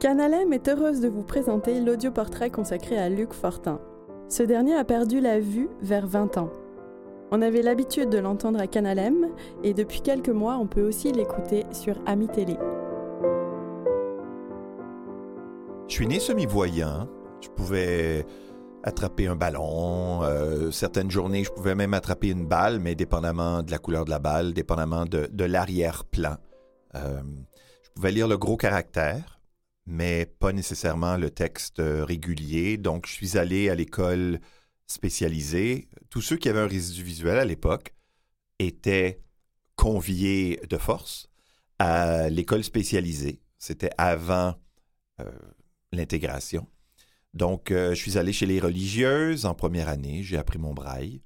Canalem est heureuse de vous présenter l'audioportrait consacré à Luc Fortin. Ce dernier a perdu la vue vers 20 ans. On avait l'habitude de l'entendre à Canalem et depuis quelques mois, on peut aussi l'écouter sur Ami Télé. Je suis né semi-voyant. Je pouvais attraper un ballon. Euh, certaines journées, je pouvais même attraper une balle, mais dépendamment de la couleur de la balle, dépendamment de, l'arrière-plan. Euh, je pouvais lire le gros caractère, mais pas nécessairement le texte régulier. Donc, je suis allé à l'école spécialisée. Tous ceux qui avaient un résidu visuel à l'époque étaient conviés de force à l'école spécialisée. C'était avant euh, l'intégration. Donc, euh, je suis allé chez les religieuses en première année, j'ai appris mon braille,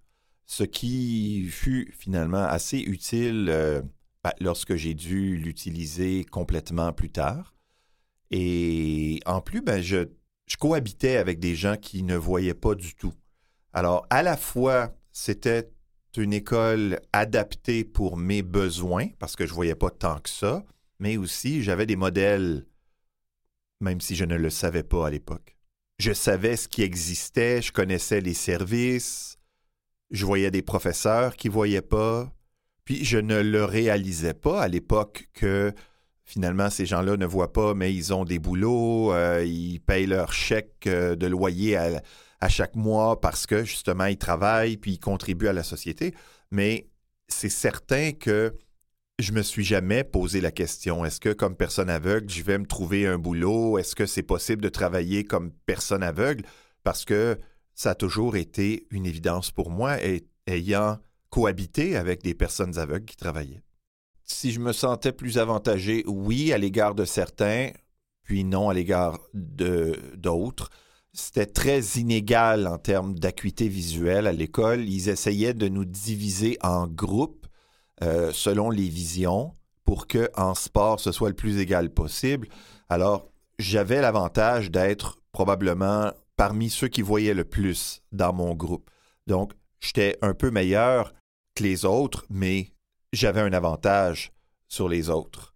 ce qui fut finalement assez utile euh, ben, lorsque j'ai dû l'utiliser complètement plus tard. Et en plus, ben, je, je cohabitais avec des gens qui ne voyaient pas du tout. Alors, à la fois, c'était une école adaptée pour mes besoins, parce que je ne voyais pas tant que ça, mais aussi j'avais des modèles, même si je ne le savais pas à l'époque je savais ce qui existait, je connaissais les services, je voyais des professeurs qui ne voyaient pas, puis je ne le réalisais pas à l'époque que finalement ces gens-là ne voient pas, mais ils ont des boulots, euh, ils payent leur chèque euh, de loyer à, chaque mois parce que justement ils travaillent, puis ils contribuent à la société. Mais c'est certain que je me suis jamais posé la question est-ce que comme personne aveugle, je vais me trouver un boulot? Est-ce que c'est possible de travailler comme personne aveugle? Parce que ça a toujours été une évidence pour moi, ayant cohabité avec des personnes aveugles qui travaillaient. Si je me sentais plus avantagé, oui, à l'égard de certains, puis non à l'égard d'autres. C'était très inégal en termes d'acuité visuelle à l'école. Ils essayaient de nous diviser en groupes euh, selon les visions pour que en sport ce soit le plus égal possible. Alors, j'avais l'avantage d'être probablement parmi ceux qui voyaient le plus dans mon groupe. Donc, j'étais un peu meilleur que les autres, mais j'avais un avantage sur les autres.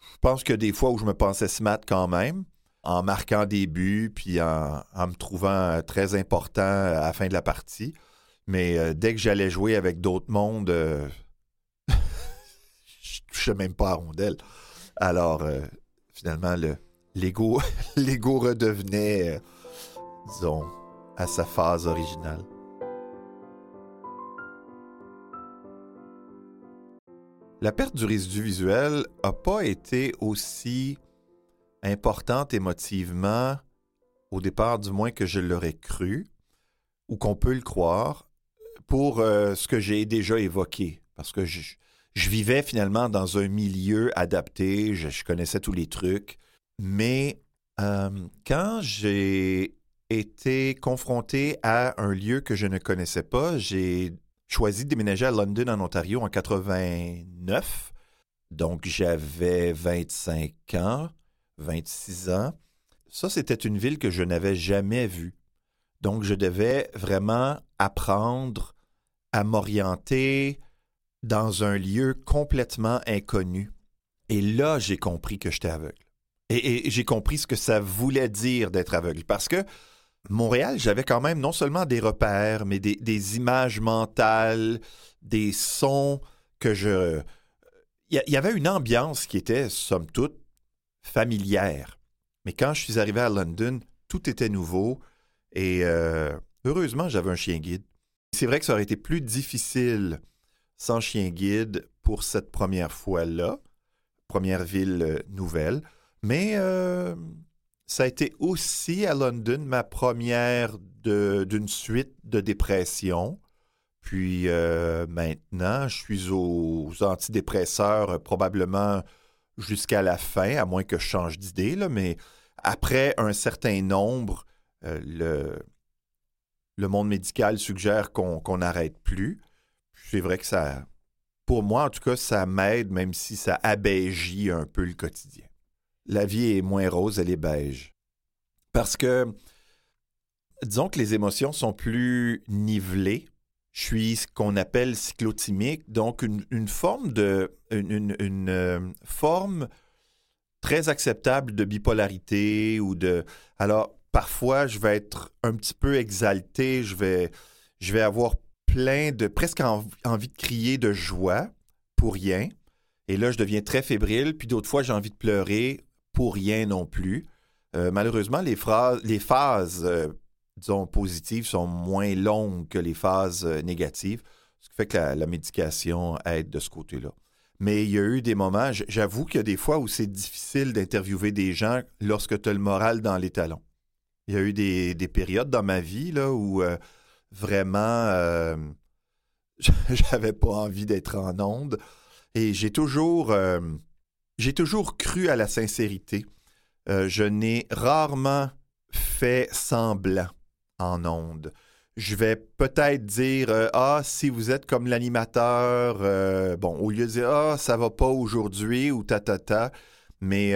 Je pense que des fois où je me pensais smart quand même, en marquant des buts, puis en, me trouvant très important à la fin de la partie. Mais euh, dès que j'allais jouer avec d'autres mondes, euh, touchais même pas à rondelle. Alors, euh, finalement, l'ego, redevenait, euh, disons, à sa phase originale. La perte du résidu visuel n'a pas été aussi importante émotivement, au départ du moins que je l'aurais cru, ou qu'on peut le croire, pour euh, ce que j'ai déjà évoqué. Parce que je, vivais finalement dans un milieu adapté, je, connaissais tous les trucs, mais euh, quand j'ai été confronté à un lieu que je ne connaissais pas, j'ai choisi de déménager à London, en Ontario, en 89. Donc, j'avais 25 ans, 26 ans. Ça, c'était une ville que je n'avais jamais vue. Donc, je devais vraiment apprendre à m'orienter, dans un lieu complètement inconnu. Et là, j'ai compris que j'étais aveugle. Et, j'ai compris ce que ça voulait dire d'être aveugle. Parce que Montréal, j'avais quand même non seulement des repères, mais des, images mentales, des sons que je... Il y, avait une ambiance qui était, somme toute, familière. Mais quand je suis arrivé à London, tout était nouveau. Et euh, heureusement, j'avais un chien guide. C'est vrai que ça aurait été plus difficile sans chien guide pour cette première fois-là, première ville euh, nouvelle. Mais euh, ça a été aussi à London ma première d'une suite de dépression. Puis euh, maintenant, je suis aux, antidépresseurs probablement jusqu'à la fin, à moins que je change d'idée, mais après un certain nombre, le, le monde médical suggère qu'on n'arrête plus c'est vrai que ça, pour moi en tout cas, ça m'aide, même si ça abégie un peu le quotidien. La vie est moins rose, elle est beige. Parce que, disons que les émotions sont plus nivelées. Je suis ce qu'on appelle cyclotimique, donc une, forme de. une, euh, forme très acceptable de bipolarité ou de... Alors, parfois, je vais être un petit peu exalté, je vais, je vais avoir plein de... presque envie de crier de joie pour rien. Et là, je deviens très fébrile, puis d'autres fois, j'ai envie de pleurer pour rien non plus. Euh, malheureusement, les, les phases, euh, disons, positives sont moins longues que les phases euh, négatives, ce qui fait que la, médication aide de ce côté-là. Mais il y a eu des moments, j'avoue qu'il y a des fois où c'est difficile d'interviewer des gens lorsque tu as le moral dans les talons. Il y a eu des, périodes dans ma vie là, où vraiment, j'avais pas envie d'être en onde. Et j'ai toujours, j'ai toujours cru à la sincérité. Euh, je n'ai rarement fait semblant en ondes. Je vais peut-être dire euh, Ah, si vous êtes comme l'animateur, euh, bon, au lieu de dire Ah, ça va pas aujourd'hui ou ta ta ta, mais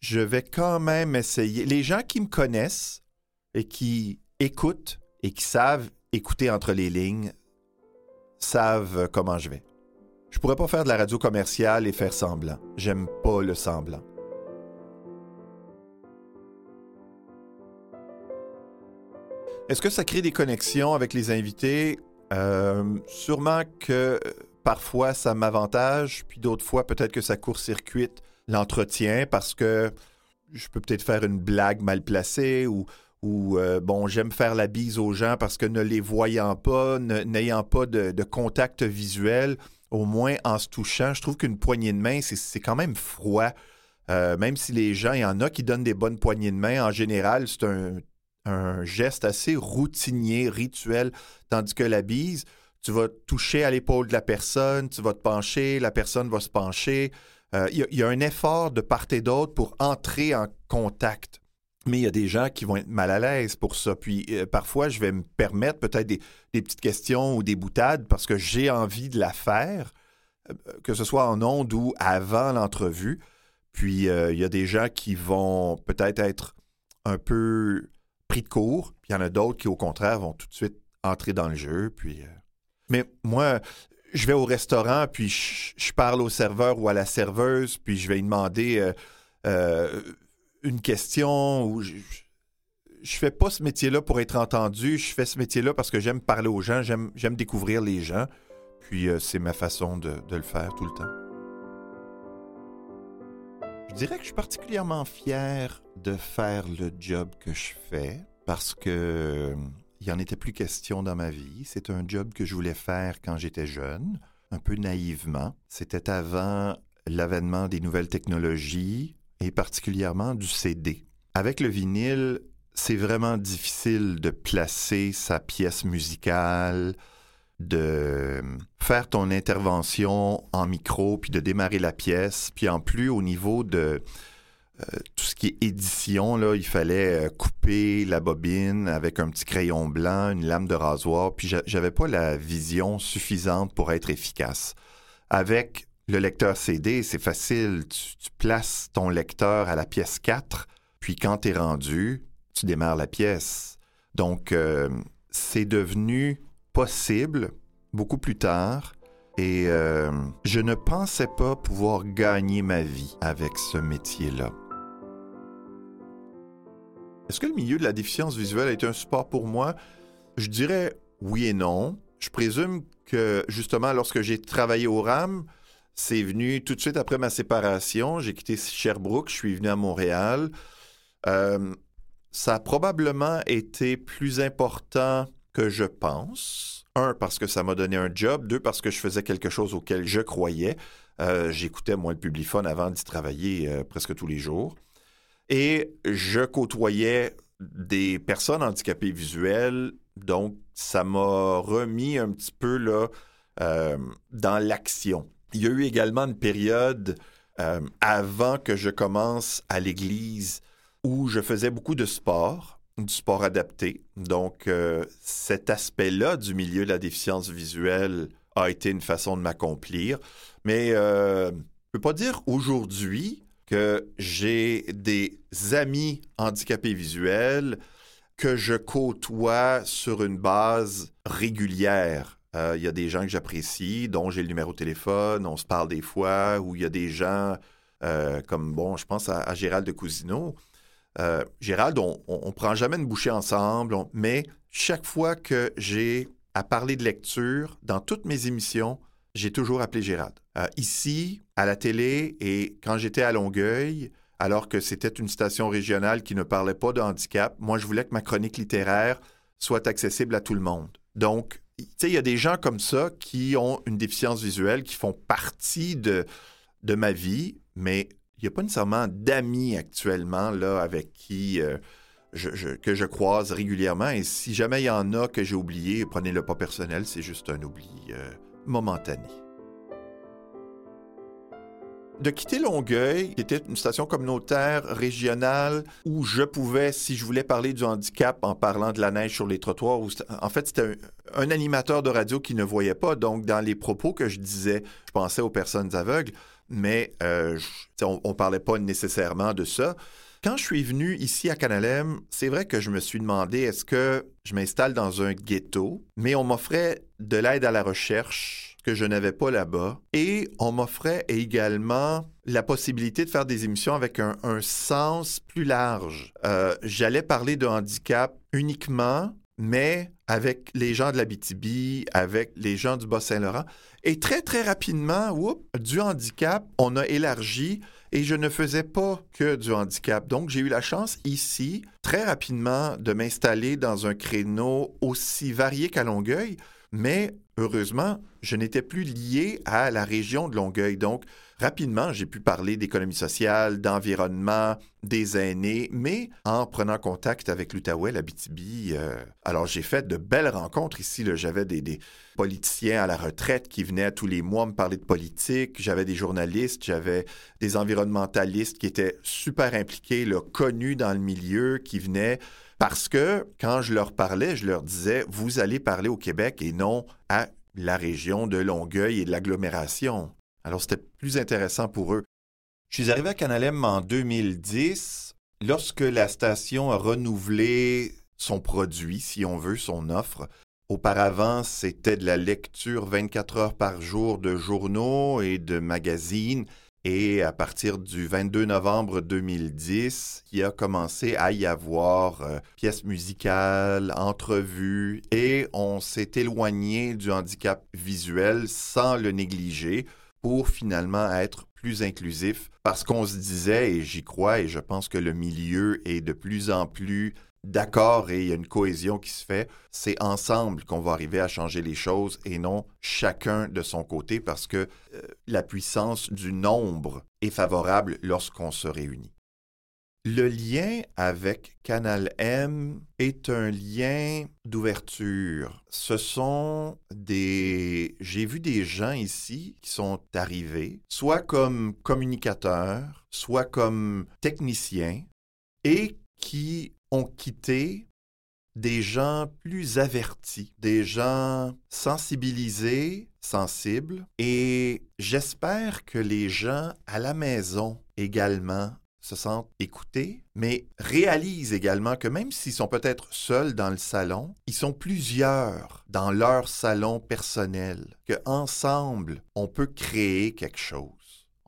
je vais quand même essayer. Les gens qui me connaissent et qui écoutent et qui savent écouter entre les lignes savent comment je vais. Je pourrais pas faire de la radio commerciale et faire semblant. J'aime pas le semblant. Est-ce que ça crée des connexions avec les invités? Euh, sûrement que parfois ça m'avantage, puis d'autres fois peut-être que ça court-circuite l'entretien parce que je peux peut-être faire une blague mal placée ou, ou euh, bon, j'aime faire la bise aux gens parce que ne les voyant pas, n'ayant pas de, contact visuel, au moins en se touchant, je trouve qu'une poignée de main, c'est quand même froid. Euh, même si les gens, il y en a qui donnent des bonnes poignées de main, en général, c'est un geste assez routinier, rituel, tandis que la bise, tu vas toucher à l'épaule de la personne, tu vas te pencher, la personne va se pencher. Euh, il y, a un effort de part et d'autre pour entrer en contact. Mais il y a des gens qui vont être mal à l'aise pour ça. Puis euh, parfois, je vais me permettre peut-être des, petites questions ou des boutades parce que j'ai envie de la faire, euh, que ce soit en ondes ou avant l'entrevue. Puis il y a des gens qui vont peut-être être un peu pris de court, puis il y en a d'autres qui, au contraire, vont tout de suite entrer dans le jeu. Puis, euh, Mais moi, je vais au restaurant, puis je, parle au serveur ou à la serveuse, puis je vais lui demander euh, euh, une question ou je, je fais pas ce métier-là pour être entendu, je fais ce métier-là parce que j'aime parler aux gens, j'aime, découvrir les gens, puis c'est ma façon de, le faire tout le temps. Je dirais que je suis particulièrement fier de faire le job que je fais parce que il n'y en était plus question dans ma vie. C'est un job que je voulais faire quand j'étais jeune, un peu naïvement. C'était avant l'avènement des nouvelles technologies et particulièrement du CD. Avec le vinyle, c'est vraiment difficile de placer sa pièce musicale, de faire ton intervention en micro, puis de démarrer la pièce. Puis en plus, au niveau de euh, tout ce qui est édition, là, il fallait euh, couper la bobine avec un petit crayon blanc, une lame de rasoir, puis j'avais pas la vision suffisante pour être efficace. Avec le lecteur CD, c'est facile. Tu, places ton lecteur à la pièce 4, puis quand tu es rendu, tu démarres la pièce. Donc, euh, c'est devenu possible beaucoup plus tard. Et euh, je ne pensais pas pouvoir gagner ma vie avec ce métier-là. Est-ce que le milieu de la déficience visuelle été un support pour moi? Je dirais oui et non. Je présume que justement, lorsque j'ai travaillé au RAM, c'est venu tout de suite après ma séparation. J'ai quitté Sherbrooke, je suis venu à Montréal. Euh, ça a probablement été plus important que je pense. Un, parce que ça m'a donné un job. Deux, parce que je faisais quelque chose auquel je croyais. Euh, j'écoutais, moi, le Publiphone avant d'y travailler euh, presque tous les jours. Et je côtoyais des personnes handicapées visuelles. Donc, ça m'a remis un petit peu là, dans l'action. Il y a eu également une période avant que je commence à l'église où je faisais beaucoup de sport du sport adapté. Donc, euh, cet aspect-là du milieu de la déficience visuelle a été une façon de m'accomplir. Mais euh, je ne peux pas dire aujourd'hui que j'ai des amis handicapés visuels que je côtoie sur une base régulière. Euh, il y a des gens que j'apprécie, dont j'ai le numéro de téléphone, on se parle des fois, ou il y a des gens euh, comme, bon, je pense à, Gérald de Cousineau. Euh, Gérald, on ne prend jamais une bouchée ensemble, mais chaque fois que j'ai à parler de lecture, dans toutes mes émissions, j'ai toujours appelé Gérald. Ici, à la télé et quand j'étais à Longueuil, alors que c'était une station régionale qui ne parlait pas de handicap, moi, je voulais que ma chronique littéraire soit accessible à tout le monde. Donc, il y a des gens comme ça qui ont une déficience visuelle, qui font partie de, de ma vie, mais il n'y a pas nécessairement d'amis actuellement là, avec qui euh, je, que je croise régulièrement. Et si jamais il y en a que j'ai oublié, prenez-le pas personnel, c'est juste un oubli euh, momentané de quitter Longueuil, qui était une station communautaire régionale où je pouvais, si je voulais parler du handicap en parlant de la neige sur les trottoirs, en fait, c'était un, animateur de radio qui ne voyait pas. Donc, dans les propos que je disais, je pensais aux personnes aveugles, mais euh, on ne parlait pas nécessairement de ça. Quand je suis venu ici à Canalem, c'est vrai que je me suis demandé est-ce que je m'installe dans un ghetto, mais on m'offrait de l'aide à la recherche que je n'avais pas là-bas. Et on m'offrait également la possibilité de faire des émissions avec un, sens plus large. Euh, j'allais parler de handicap uniquement, mais avec les gens de la BTB, avec les gens du Bas-Saint-Laurent. Et très, très rapidement, du handicap, on a élargi et je ne faisais pas que du handicap. Donc, j'ai eu la chance ici, très rapidement, de m'installer dans un créneau aussi varié qu'à Longueuil, mais heureusement, je n'étais plus lié à la région de Longueuil. Donc, rapidement, j'ai pu parler d'économie sociale, d'environnement, des aînés, mais en prenant contact avec l'Outaouais, la BTB, euh, alors j'ai fait de belles rencontres ici. J'avais des, politiciens à la retraite qui venaient tous les mois me parler de politique. J'avais des journalistes, j'avais des environnementalistes qui étaient super impliqués, connus dans le milieu, qui venaient parce que quand je leur parlais, je leur disais, vous allez parler au Québec et non à la région de Longueuil et de l'agglomération. Alors c'était plus intéressant pour eux. Je suis arrivé à Canalem en 2010 lorsque la station a renouvelé son produit, si on veut, son offre. Auparavant, c'était de la lecture 24 heures par jour de journaux et de magazines et à partir du 22 novembre 2010, il a commencé à y avoir euh, pièces musicales, entrevues, et on s'est éloigné du handicap visuel sans le négliger pour finalement être plus inclusif. Parce qu'on se disait, et j'y crois, et je pense que le milieu est de plus en plus d'accord et il y a une cohésion qui se fait, c'est ensemble qu'on va arriver à changer les choses et non chacun de son côté parce que euh, la puissance du nombre est favorable lorsqu'on se réunit. Le lien avec Canal M est un lien d'ouverture. Ce sont des... J'ai vu des gens ici qui sont arrivés, soit comme communicateurs, soit comme techniciens, et qui ont quitté des gens plus avertis, des gens sensibilisés, sensibles, et j'espère que les gens à la maison également se sentent écoutés, mais réalisent également que même s'ils sont peut-être seuls dans le salon, ils sont plusieurs dans leur salon personnel, que ensemble on peut créer quelque chose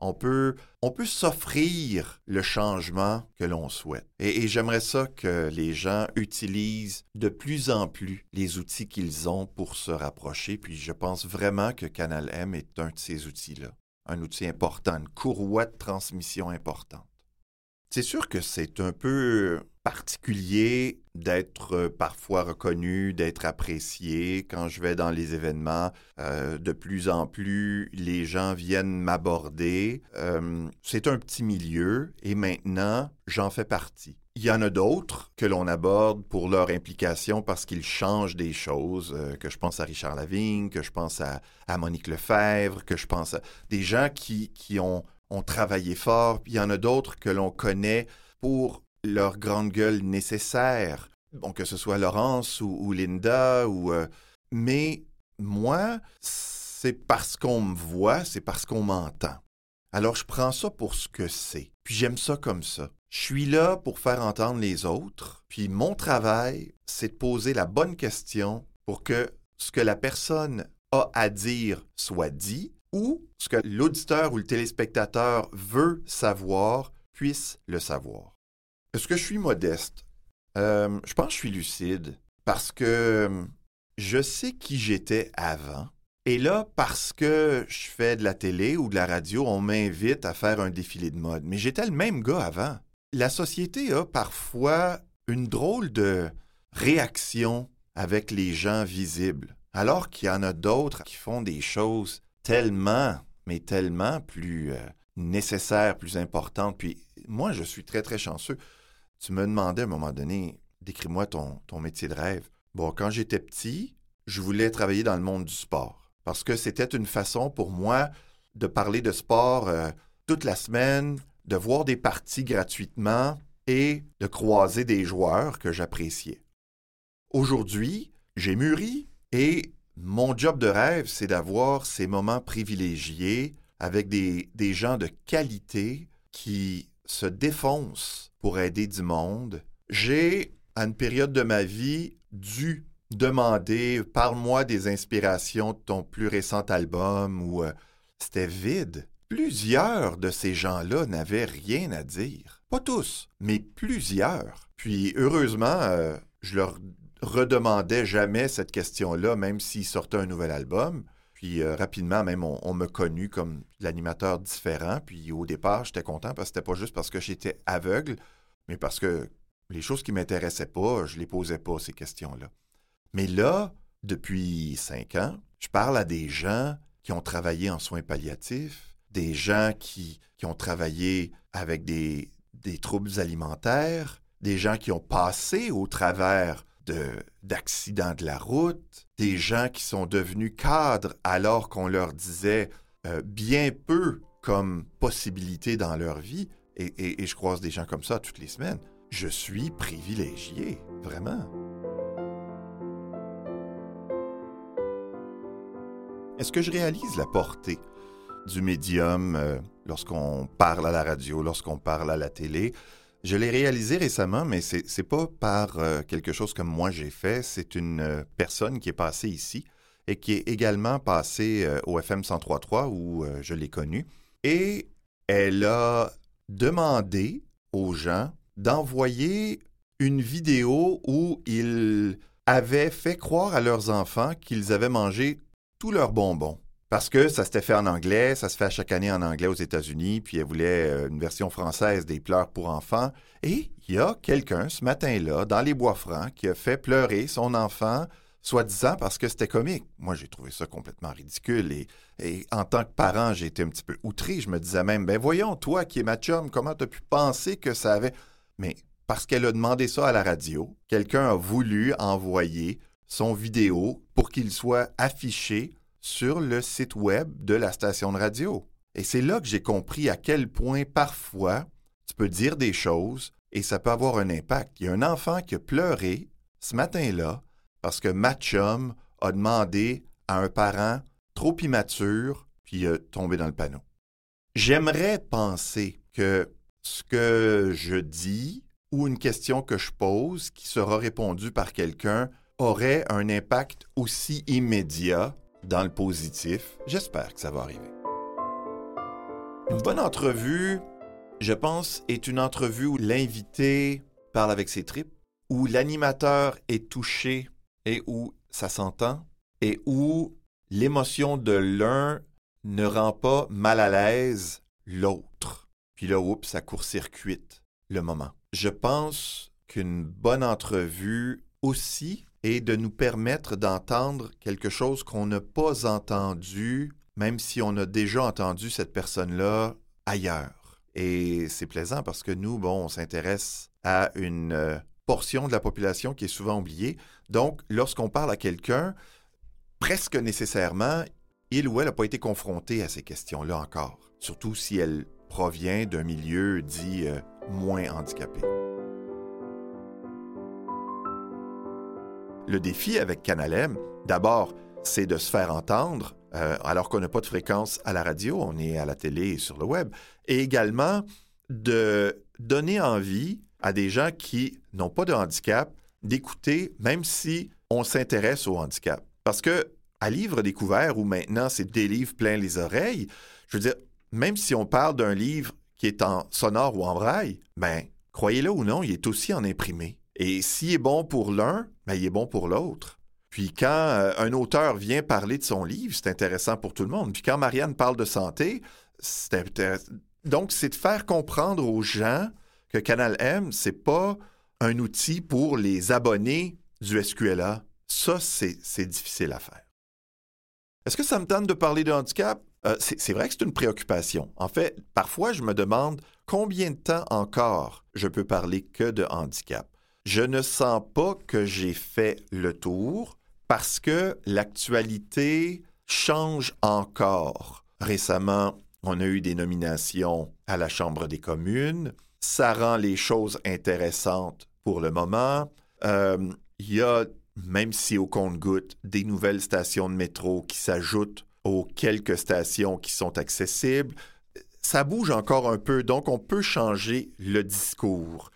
on peut, on peut s'offrir le changement que l'on souhaite. Et, j'aimerais ça que les gens utilisent de plus en plus les outils qu'ils ont pour se rapprocher. Puis je pense vraiment que Canal M est un de ces outils-là. Un outil important, une courroie de transmission importante. C'est sûr que c'est un peu particulier d'être euh, parfois reconnu, d'être apprécié. Quand je vais dans les événements, euh, de plus en plus, les gens viennent m'aborder. Euh, c'est un petit milieu et maintenant, j'en fais partie. Il y en a d'autres que l'on aborde pour leur implication parce qu'ils changent des choses, que je pense à Richard Lavigne, que je pense à, Monique Lefebvre, que je pense à des gens qui, qui ont ont travaillé fort, puis il y en a d'autres que l'on connaît pour leur grande gueule nécessaire, bon, que ce soit Laurence ou, Linda, ou, euh, mais moi, c'est parce qu'on me voit, c'est parce qu'on m'entend. Alors je prends ça pour ce que c'est, puis j'aime ça comme ça. Je suis là pour faire entendre les autres, puis mon travail, c'est de poser la bonne question pour que ce que la personne a à dire soit dit, où ce que l'auditeur ou le téléspectateur veut savoir puisse le savoir. Est-ce que je suis modeste? Euh, je pense que je suis lucide parce que euh, je sais qui j'étais avant. Et là, parce que je fais de la télé ou de la radio, on m'invite à faire un défilé de mode. Mais j'étais le même gars avant. La société a parfois une drôle de réaction avec les gens visibles, alors qu'il y en a d'autres qui font des choses tellement, mais tellement plus euh, nécessaires, plus importantes. Puis moi, je suis très, très chanceux. Tu me demandais à un moment donné, décris-moi ton, métier de rêve. Bon, quand j'étais petit, je voulais travailler dans le monde du sport parce que c'était une façon pour moi de parler de sport euh, toute la semaine, de voir des parties gratuitement et de croiser des joueurs que j'appréciais. Aujourd'hui, j'ai mûri et mon job de rêve, c'est d'avoir ces moments privilégiés avec des gens de qualité qui se défoncent pour aider du monde. J'ai, à une période de ma vie, dû demander Parle-moi des inspirations de ton plus récent album ou euh, c'était vide. Plusieurs de ces gens-là n'avaient rien à dire. Pas tous, mais plusieurs. Puis heureusement, euh, je leur redemandais jamais cette question-là, même s'ils sortaient un nouvel album. Puis euh, rapidement, même, on, me connu comme l'animateur différent. Puis au départ, j'étais content parce que c'était pas juste parce que j'étais aveugle, mais parce que les choses qui m'intéressaient pas, je les posais pas, ces questions-là. Mais là, depuis cinq ans, je parle à des gens qui ont travaillé en soins palliatifs, des gens qui, qui ont travaillé avec des, des troubles alimentaires, des gens qui ont passé au travers d'accidents de, la route, des gens qui sont devenus cadres alors qu'on leur disait euh, bien peu comme possibilité dans leur vie, et, je croise des gens comme ça toutes les semaines. Je suis privilégié, vraiment. Est-ce que je réalise la portée du médium euh, lorsqu'on parle à la radio, lorsqu'on parle à la télé? Je l'ai réalisé récemment, mais c'est n'est pas par euh, quelque chose comme moi j'ai fait. C'est une euh, personne qui est passée ici et qui est également passée au FM 103.3 où je l'ai connue. Et elle a demandé aux gens d'envoyer une vidéo où ils avaient fait croire à leurs enfants qu'ils avaient mangé tous leurs bonbons. Parce que ça s'était fait en anglais, ça se fait chaque année en anglais aux États-Unis, puis elle voulait euh, une version française des pleurs pour enfants. Et il y a quelqu'un ce matin-là, dans les bois francs, qui a fait pleurer son enfant, soi-disant parce que c'était comique. Moi, j'ai trouvé ça complètement ridicule. Et, en tant que parent, j'ai été un petit peu outré. Je me disais même, ben voyons, toi qui es ma chum, comment tu as pu penser que ça avait. Mais parce qu'elle a demandé ça à la radio, quelqu'un a voulu envoyer son vidéo pour qu'il soit affiché sur le site web de la station de radio. Et c'est là que j'ai compris à quel point parfois tu peux dire des choses et ça peut avoir un impact. Il y a un enfant qui a pleuré ce matin-là parce que Matchum a demandé à un parent trop immature puis il a tombé dans le panneau. J'aimerais penser que ce que je dis ou une question que je pose qui sera répondue par quelqu'un aurait un impact aussi immédiat dans le positif. J'espère que ça va arriver. Une bonne entrevue, je pense, est une entrevue où l'invité parle avec ses tripes, où l'animateur est touché et où ça s'entend, et où l'émotion de l'un ne rend pas mal à l'aise l'autre. Puis là, oups, ça court-circuite le moment. Je pense qu'une bonne entrevue aussi et de nous permettre d'entendre quelque chose qu'on n'a pas entendu, même si on a déjà entendu cette personne-là ailleurs. Et c'est plaisant parce que nous, bon, on s'intéresse à une euh, portion de la population qui est souvent oubliée. Donc, lorsqu'on parle à quelqu'un, presque nécessairement, il ou elle n'a pas été confronté à ces questions-là encore, surtout si elle provient d'un milieu dit euh, moins handicapé. Le défi avec Canalem, d'abord, c'est de se faire entendre, euh, alors qu'on n'a pas de fréquence à la radio, on est à la télé et sur le web, et également de donner envie à des gens qui n'ont pas de handicap d'écouter, même si on s'intéresse au handicap. Parce que à livre découvert où maintenant c'est des livres plein les oreilles, je veux dire, même si on parle d'un livre qui est en sonore ou en braille, ben, croyez-le ou non, il est aussi en imprimé. Et s'il est bon pour l'un, ben, il est bon pour l'autre. Puis quand euh, un auteur vient parler de son livre, c'est intéressant pour tout le monde. Puis quand Marianne parle de santé, c'est intéressant. Donc, c'est de faire comprendre aux gens que Canal M, c'est pas un outil pour les abonnés du SQLA. Ça, c'est difficile à faire. Est-ce que ça me tente de parler de handicap? Euh, c'est vrai que c'est une préoccupation. En fait, parfois, je me demande combien de temps encore je peux parler que de handicap. Je ne sens pas que j'ai fait le tour parce que l'actualité change encore. Récemment, on a eu des nominations à la Chambre des communes. Ça rend les choses intéressantes pour le moment. Euh, il y a, même si au compte-goutte, des nouvelles stations de métro qui s'ajoutent aux quelques stations qui sont accessibles. Ça bouge encore un peu, donc on peut changer le discours.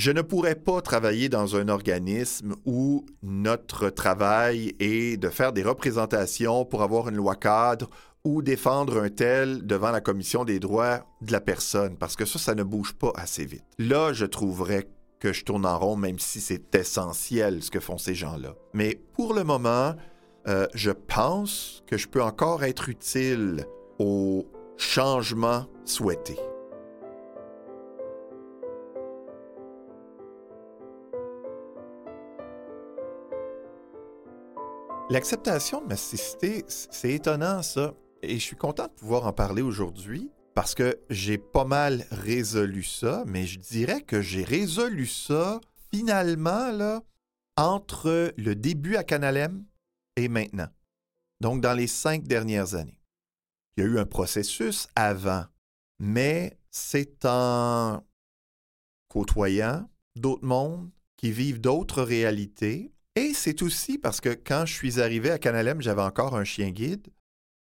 Je ne pourrais pas travailler dans un organisme où notre travail est de faire des représentations pour avoir une loi cadre ou défendre un tel devant la commission des droits de la personne, parce que ça, ça ne bouge pas assez vite. Là, je trouverais que je tourne en rond, même si c'est essentiel ce que font ces gens-là. Mais pour le moment, euh, je pense que je peux encore être utile au changement souhaité. L'acceptation de ma cécité, c'est étonnant ça. Et je suis content de pouvoir en parler aujourd'hui parce que j'ai pas mal résolu ça, mais je dirais que j'ai résolu ça finalement là, entre le début à Canalem et maintenant. Donc dans les cinq dernières années. Il y a eu un processus avant, mais c'est en côtoyant d'autres mondes qui vivent d'autres réalités. C'est aussi parce que quand je suis arrivé à Canalem, j'avais encore un chien guide.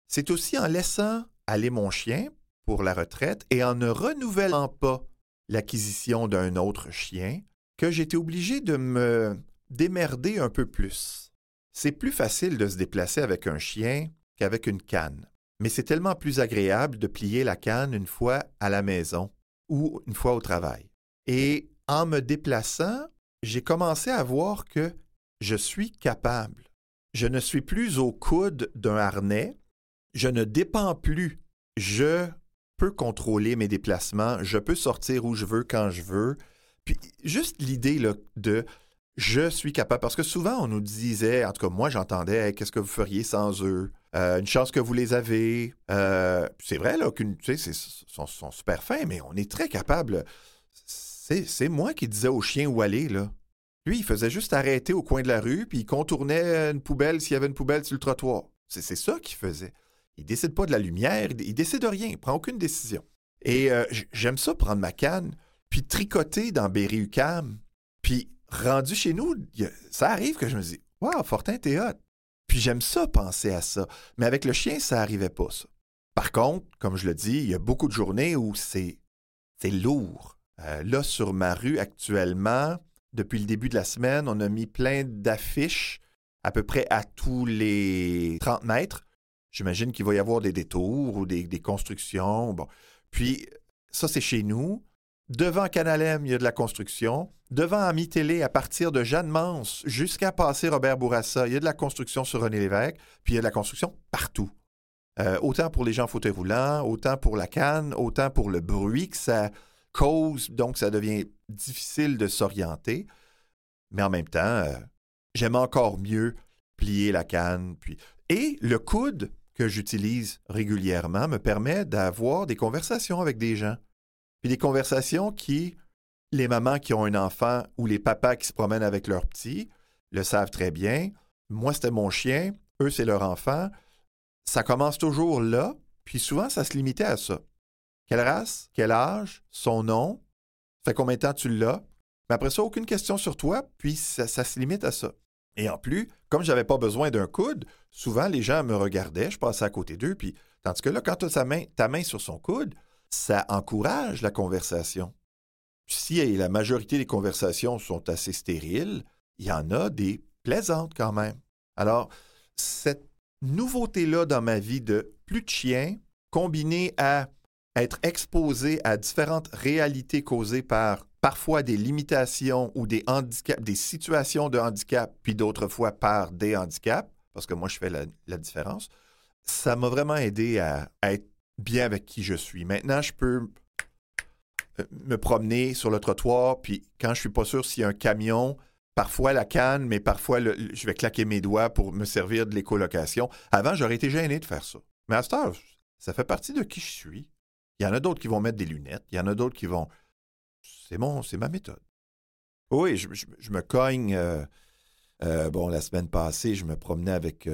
C'est aussi en laissant aller mon chien pour la retraite et en ne renouvelant pas l'acquisition d'un autre chien que j'étais obligé de me démerder un peu plus. C'est plus facile de se déplacer avec un chien qu'avec une canne, mais c'est tellement plus agréable de plier la canne une fois à la maison ou une fois au travail. Et en me déplaçant, j'ai commencé à voir que je suis capable. Je ne suis plus au coude d'un harnais je ne dépends plus. Je peux contrôler mes déplacements, je peux sortir où je veux quand je veux. Puis juste l'idée de je suis capable, parce que souvent on nous disait, en tout cas moi j'entendais, qu'est-ce que vous feriez sans eux? Euh, une chance que vous les avez. Euh, c'est vrai, là, qu'une, tu sais, sont, super fins, mais on est très capable. C'est, moi qui disais au chien où aller, là. Il faisait juste arrêter au coin de la rue, puis il contournait une poubelle s'il y avait une poubelle sur le trottoir. C'est, ça qu'il faisait. Il décide pas de la lumière, il décide de rien, il prend aucune décision. Et euh, j'aime ça prendre ma canne, puis tricoter dans Berry UCAM. Puis rendu chez nous, ça arrive que je me dis Waouh, Fortin, t'es hot. Puis j'aime ça penser à ça. Mais avec le chien, ça n'arrivait pas, ça. Par contre, comme je le dis, il y a beaucoup de journées où c'est lourd. Euh, là, sur ma rue, actuellement, depuis le début de la semaine, on a mis plein d'affiches à peu près à tous les 30 mètres J'imagine qu'il va y avoir des détours ou des, constructions. Bon. Puis, ça, c'est chez nous. Devant Canalem, il y a de la construction. Devant Ami Télé, à partir de Jeanne Mance jusqu'à passer Robert Bourassa, il y a de la construction sur René Lévesque, puis il y a de la construction partout. Euh, autant pour les gens fauteuil roulant, autant pour la canne, autant pour le bruit que ça donc ça devient difficile de s'orienter. Mais en même temps, euh, j'aime encore mieux plier la canne. Puis... Et le coude, que j'utilise régulièrement me permet d'avoir des conversations avec des gens. Puis des conversations qui, les mamans qui ont un enfant ou les papas qui se promènent avec leurs petits, le savent très bien. Moi, c'était mon chien, eux, c'est leur enfant. Ça commence toujours là, puis souvent, ça se limitait à ça. Quelle race, quel âge, son nom, fait combien de temps tu l'as? Mais après ça, aucune question sur toi, puis ça, ça se limite à ça. Et en plus, comme je n'avais pas besoin d'un coude, souvent les gens me regardaient, je passais à côté d'eux, puis tandis que là, quand tu as ta main, ta main sur son coude, ça encourage la conversation. Si la majorité des conversations sont assez stériles, il y en a des plaisantes quand même. Alors, cette nouveauté-là dans ma vie de plus de chiens, combiné à être exposé à différentes réalités causées par parfois des limitations ou des handicaps, des situations de handicap, puis d'autres fois par des handicaps, parce que moi je fais la, différence, ça m'a vraiment aidé à, être bien avec qui je suis. Maintenant, je peux euh, me promener sur le trottoir, puis quand je suis pas sûr s'il y a un camion, parfois la canne, mais parfois je vais claquer mes doigts pour me servir de l'écolocation. Avant, j'aurais été gêné de faire ça. Mais à ce temps, ça fait partie de qui je suis. Il y en a d'autres qui vont mettre des lunettes, il y en a d'autres qui vont. C'est mon, c'est ma méthode. Oui, je, me cogne. Euh, euh, bon, la semaine passée, je me promenais avec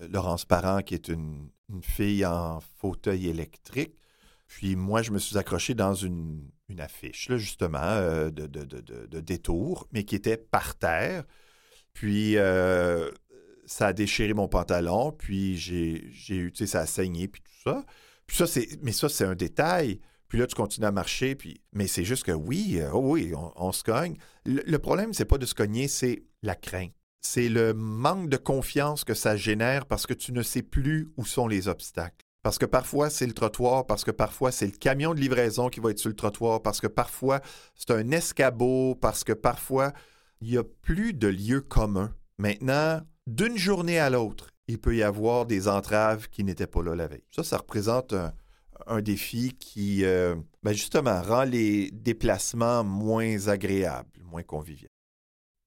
Laurence Parent, qui est une, fille en fauteuil électrique. Puis moi, je me suis accroché dans une, affiche, là, justement, euh, de, détour, mais qui était par terre. Puis euh, ça a déchiré mon pantalon, puis j'ai eu, tu sais, ça a saigné, puis tout ça. Puis ça, c'est, mais ça, c'est un détail. Puis là, tu continues à marcher, puis... mais c'est juste que oui, euh, oh oui, on, se cogne. Le, le problème, c'est pas de se cogner, c'est la crainte. C'est le manque de confiance que ça génère parce que tu ne sais plus où sont les obstacles. Parce que parfois, c'est le trottoir, parce que parfois, c'est le camion de livraison qui va être sur le trottoir, parce que parfois, c'est un escabeau, parce que parfois, il n'y a plus de lieu commun. Maintenant, d'une journée à l'autre, il peut y avoir des entraves qui n'étaient pas là la veille. Ça, ça représente un, défi qui, euh, ben, justement, rend les déplacements moins agréables, moins conviviaux.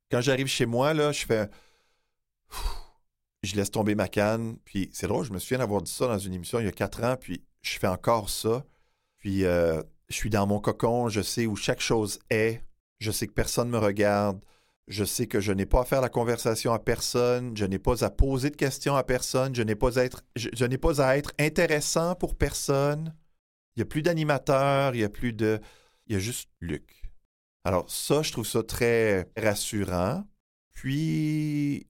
Quand j'arrive chez moi, là, je fais je laisse tomber ma canne. Puis c'est drôle, je me souviens d'avoir dit ça dans une émission il y a quatre ans, puis je fais encore ça. Puis euh, je suis dans mon cocon, je sais où chaque chose est, je sais que personne ne me regarde, je sais que je n'ai pas à faire la conversation à personne, je n'ai pas à poser de questions à personne, je n'ai pas à être, je, n'ai pas à être intéressant pour personne. Il n'y a plus d'animateur, il n'y a plus de. Il y a juste Luc. Alors, ça, je trouve ça très rassurant. Puis,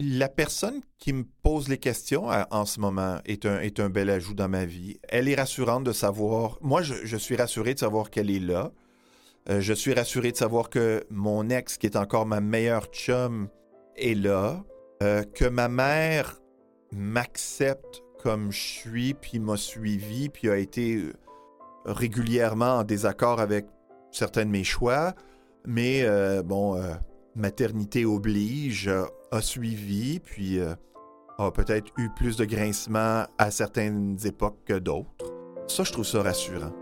la personne qui me pose les questions en ce moment est un, est un bel ajout dans ma vie. Elle est rassurante de savoir. Moi, je, suis rassuré de savoir qu'elle est là. Euh, je suis rassuré de savoir que mon ex, qui est encore ma meilleure chum, est là. Euh, que ma mère m'accepte comme je suis, puis m'a suivi, puis a été euh, régulièrement en désaccord avec certains de mes choix. Mais bon, maternité oblige a suivi, puis a peut-être eu plus de grincements à certaines époques que d'autres. Ça, je trouve ça rassurant.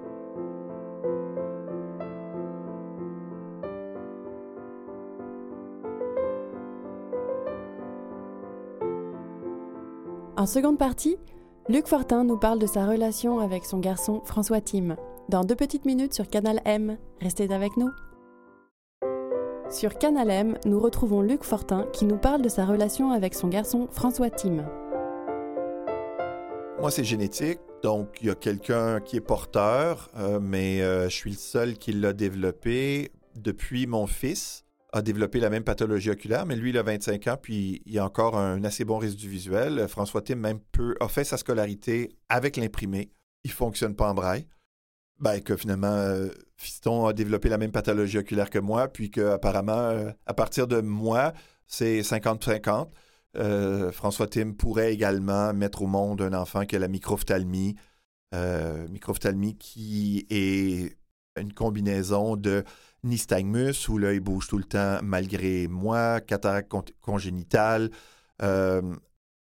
En seconde partie, Luc Fortin nous parle de sa relation avec son garçon François Tim. Dans deux petites minutes sur Canal M. Restez avec nous. Sur Canal M, nous retrouvons Luc Fortin qui nous parle de sa relation avec son garçon François Tim. Moi, c'est génétique, donc il y a quelqu'un qui est porteur, euh, mais euh, je suis le seul qui l'a développé depuis mon fils a développé la même pathologie oculaire, mais lui, il a 25 ans, puis il a encore un assez bon résidu visuel. François Tim même a fait sa scolarité avec l'imprimé. Il fonctionne pas en braille. Ben, que finalement, euh, Fiston a développé la même pathologie oculaire que moi, puis qu'apparemment, euh, à partir de moi, c'est 50-50. Euh, François Tim pourrait également mettre au monde un enfant qui a la microphthalmie. microphthalmie qui est une combinaison de nystagmus, où l'œil bouge tout le temps malgré moi, cataracte congénitale,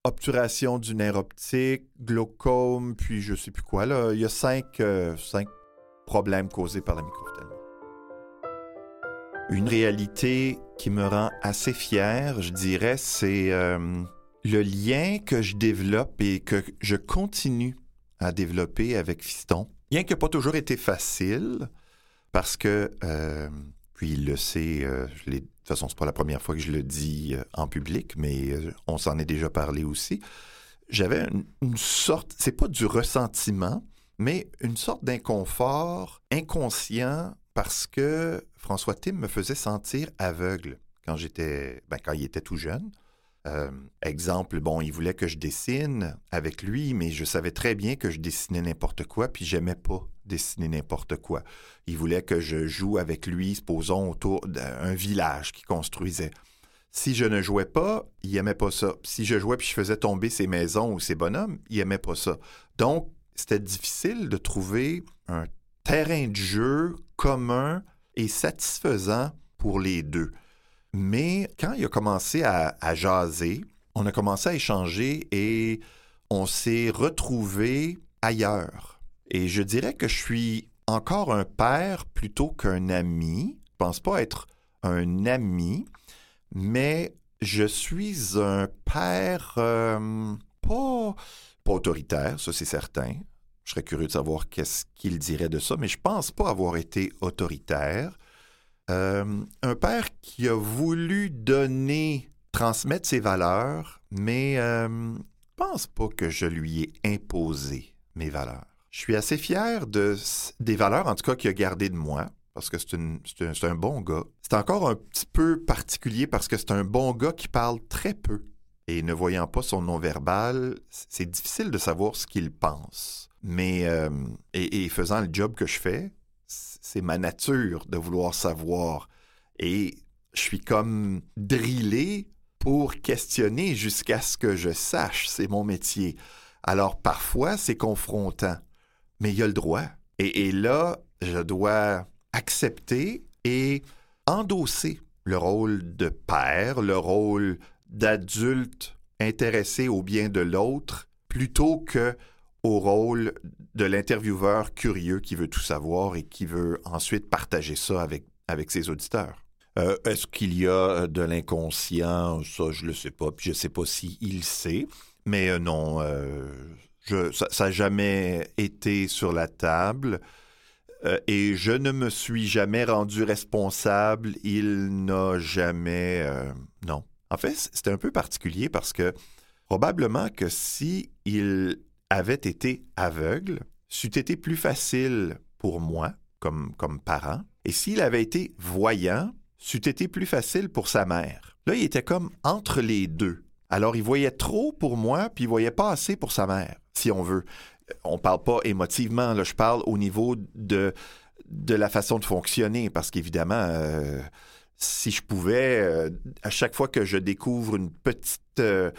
obturation du nerf optique, glaucome, puis je sais plus quoi. Là. Il y a cinq, cinq problèmes causés par la microphthalmie. Une réalité qui me rend assez fier, je dirais, c'est euh, le lien que je développe et que je continue à développer avec Fiston. Bien n'a pas toujours été facile, parce que, euh, puis il le sait, euh, de toute façon, c'est pas la première fois que je le dis en public, mais on s'en est déjà parlé aussi. J'avais une, sorte, c'est pas du ressentiment, mais une sorte d'inconfort inconscient parce que François Tim me faisait sentir aveugle quand j'étais, ben, quand il était tout jeune. Euh, exemple, bon, il voulait que je dessine avec lui, mais je savais très bien que je dessinais n'importe quoi, puis j'aimais pas dessiner n'importe quoi. Il voulait que je joue avec lui, supposons, autour d'un village qu'il construisait. Si je ne jouais pas, il aimait pas ça. Si je jouais puis je faisais tomber ses maisons ou ses bonhommes, il aimait pas ça. Donc, c'était difficile de trouver un terrain de jeu commun et satisfaisant pour les deux. Mais quand il a commencé à, à jaser, on a commencé à échanger et on s'est retrouvé ailleurs. Et je dirais que je suis encore un père plutôt qu'un ami. Je pense pas être un ami, mais je suis un père euh, pas, autoritaire, ça c'est certain. Je serais curieux de savoir qu'est-ce qu'il dirait de ça, mais je pense pas avoir été autoritaire. Euh, un père qui a voulu donner, transmettre ses valeurs, mais euh, je pense pas que je lui ai imposé mes valeurs. Je suis assez fier de, des valeurs, en tout cas, qu'il a gardées de moi, parce que c'est un, un bon gars. C'est encore un petit peu particulier parce que c'est un bon gars qui parle très peu. Et ne voyant pas son non-verbal, c'est difficile de savoir ce qu'il pense. Mais, euh, et, faisant le job que je fais, c'est ma nature de vouloir savoir. Et je suis comme drillé pour questionner jusqu'à ce que je sache. C'est mon métier. Alors parfois, c'est confrontant, mais il y a le droit. Et, là, je dois accepter et endosser le rôle de père, le rôle d'adulte intéressé au bien de l'autre, plutôt que au rôle de l'intervieweur curieux qui veut tout savoir et qui veut ensuite partager ça avec, avec ses auditeurs. Euh, est-ce qu'il y a de l'inconscient? Ça, je ne le sais pas. Puis je sais pas s'il il sait. Mais euh, non, euh, ça n'a jamais été sur la table. et je ne me suis jamais rendu responsable. Il n'a jamais... non. En fait, c'était un peu particulier parce que probablement que si il avait été aveugle, c'eût été plus facile pour moi comme, comme parent. Et s'il avait été voyant, c'eût été plus facile pour sa mère. Là, il était comme entre les deux. Alors, il voyait trop pour moi, puis il voyait pas assez pour sa mère, si on veut. On parle pas émotivement, là, je parle au niveau de, la façon de fonctionner, parce qu'évidemment, euh, si je pouvais, euh, à chaque fois que je découvre une petite, euh,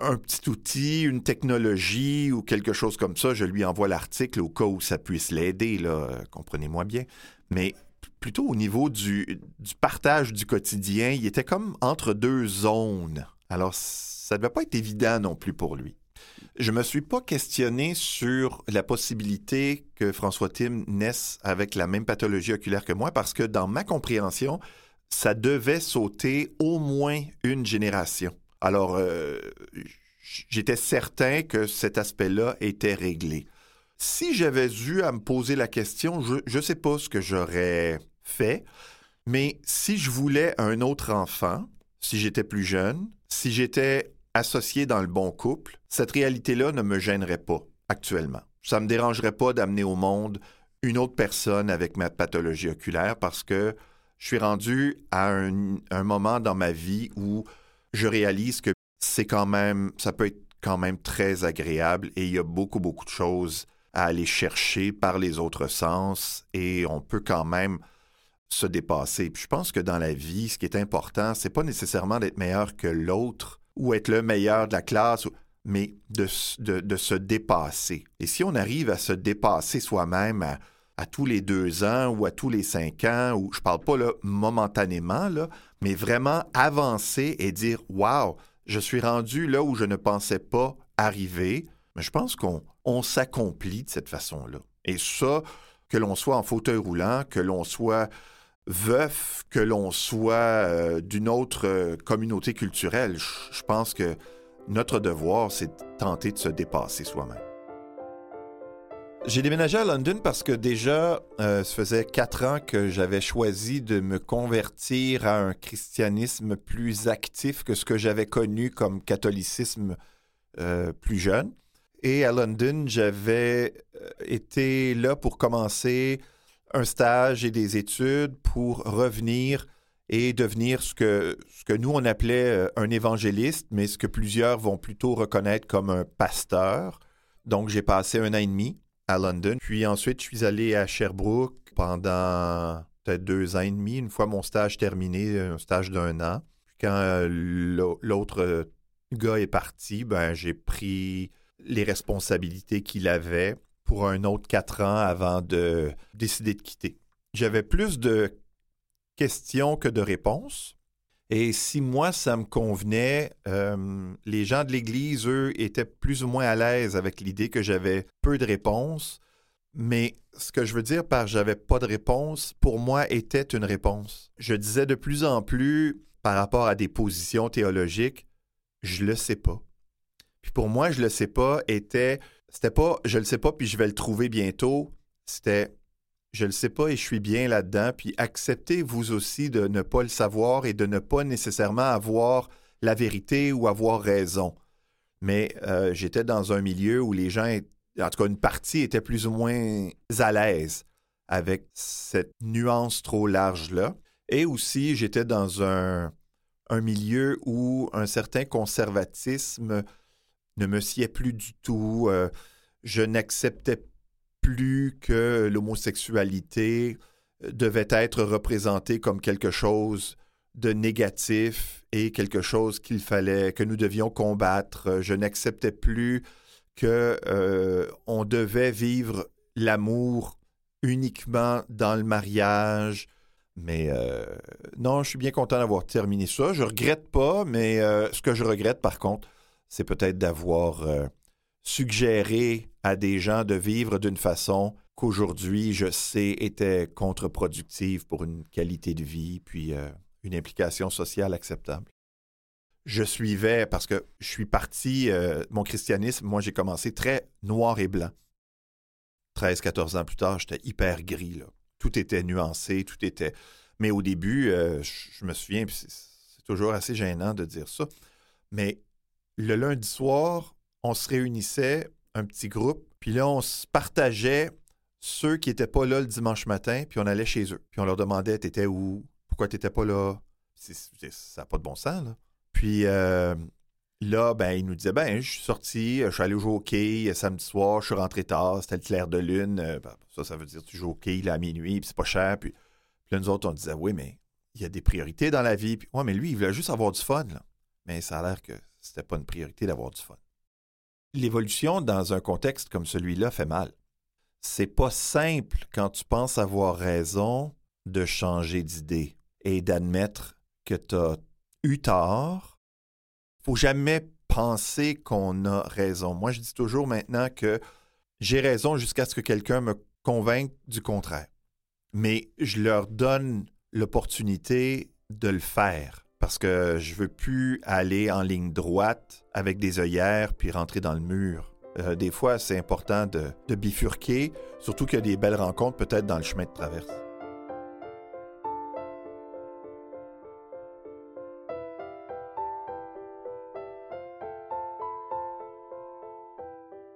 un petit outil, une technologie ou quelque chose comme ça, je lui envoie l'article au cas où ça puisse l'aider, là, euh, comprenez-moi bien. Mais plutôt au niveau du, du, partage du quotidien, il était comme entre deux zones. Alors, ça ne devait pas être évident non plus pour lui. Je me suis pas questionné sur la possibilité que François Tim naisse avec la même pathologie oculaire que moi parce que dans ma compréhension, ça devait sauter au moins une génération. Alors, euh, j'étais certain que cet aspect-là était réglé. Si j'avais eu à me poser la question, je ne sais pas ce que j'aurais fait, mais si je voulais un autre enfant, si j'étais plus jeune, si j'étais associé dans le bon couple, cette réalité-là ne me gênerait pas actuellement. Ça ne me dérangerait pas d'amener au monde une autre personne avec ma pathologie oculaire parce que je suis rendu à un, moment dans ma vie où je réalise que c'est quand même, ça peut être quand même très agréable et il y a beaucoup, beaucoup de choses à aller chercher par les autres sens et on peut quand même se dépasser. Puis je pense que dans la vie, ce qui est important, c'est pas nécessairement d'être meilleur que l'autre ou être le meilleur de la classe, mais de, se dépasser. Et si on arrive à se dépasser soi-même, à, tous les deux ans ou à tous les cinq ans, ou je parle pas là momentanément, là, mais vraiment avancer et dire Wow, je suis rendu là où je ne pensais pas arriver. Mais je pense qu'on on, s'accomplit de cette façon-là. Et ça, que l'on soit en fauteuil roulant, que l'on soit veuf, que l'on soit euh, d'une autre euh, communauté culturelle, je pense que notre devoir, c'est de tenter de se dépasser soi-même. J'ai déménagé à London parce que déjà, euh, ça faisait quatre ans que j'avais choisi de me convertir à un christianisme plus actif que ce que j'avais connu comme catholicisme euh, plus jeune. Et à London, j'avais été là pour commencer un stage et des études pour revenir et devenir ce que, ce que nous, on appelait un évangéliste, mais ce que plusieurs vont plutôt reconnaître comme un pasteur. Donc, j'ai passé un an et demi à London. Puis ensuite, je suis allé à Sherbrooke pendant peut-être deux ans et demi, une fois mon stage terminé, un stage d'un an. quand l'autre gars est parti, ben, j'ai pris les responsabilités qu'il avait pour un autre quatre ans avant de décider de quitter. J'avais plus de questions que de réponses. Et si moi, ça me convenait, euh, les gens de l'Église, eux, étaient plus ou moins à l'aise avec l'idée que j'avais peu de réponses. Mais ce que je veux dire par j'avais pas de réponse, pour moi, était une réponse. Je disais de plus en plus par rapport à des positions théologiques, je le sais pas. Puis pour moi, je le sais pas était, c'était pas je le sais pas puis je vais le trouver bientôt. C'était je le sais pas et je suis bien là-dedans. Puis acceptez vous aussi de ne pas le savoir et de ne pas nécessairement avoir la vérité ou avoir raison. Mais euh, j'étais dans un milieu où les gens, en tout cas une partie, était plus ou moins à l'aise avec cette nuance trop large-là. Et aussi, j'étais dans un, un milieu où un certain conservatisme ne me sied plus du tout. Euh, je n'acceptais plus que l'homosexualité euh, devait être représentée comme quelque chose de négatif et quelque chose qu'il fallait, que nous devions combattre. Je n'acceptais plus que euh, on devait vivre l'amour uniquement dans le mariage. Mais non, je suis bien content d'avoir terminé ça. Je regrette pas, mais ce que je regrette par contre, c'est peut-être d'avoir euh, suggéré à des gens de vivre d'une façon qu'aujourd'hui, je sais, était contre-productive pour une qualité de vie, puis euh, une implication sociale acceptable. Je suivais, parce que je suis parti, euh, mon christianisme, moi j'ai commencé très noir et blanc. 13, 14 ans plus tard, j'étais hyper gris. Tout était nuancé, tout était... Mais au début, je me souviens, c'est toujours assez gênant de dire ça, mais le lundi soir, on se réunissait, un petit groupe, puis là, on se partageait ceux qui n'étaient pas là le dimanche matin, puis on allait chez eux. Puis on leur demandait T'étais où? Pourquoi t'étais pas là? Ça n'a pas de bon sens, là. Puis euh, là, ben, ils nous disaient Ben, je suis sorti, je suis allé jouer au quai samedi soir, je suis rentré tard, c'était le clair de lune. Euh, ben, ça, ça veut dire tu joues au quai à minuit, puis c'est pas cher. Puis, là, nous autres, on disait Oui, mais il y a des priorités dans la vie. Ouais, mais lui, il voulait juste avoir du fun, là. Mais ça a l'air que c'était pas une priorité d'avoir du fun. L'évolution dans un contexte comme celui-là fait mal. C'est pas simple quand tu penses avoir raison de changer d'idée et d'admettre que tu as eu tort. Faut jamais penser qu'on a raison. Moi, je dis toujours maintenant que j'ai raison jusqu'à ce que quelqu'un me convainque du contraire. Mais je leur donne l'opportunité de le faire parce que je veux plus aller en ligne droite avec des œillères puis rentrer dans le mur. Euh, des fois, c'est important de, de bifurquer, surtout qu'il y a des belles rencontres peut-être dans le chemin de traverse.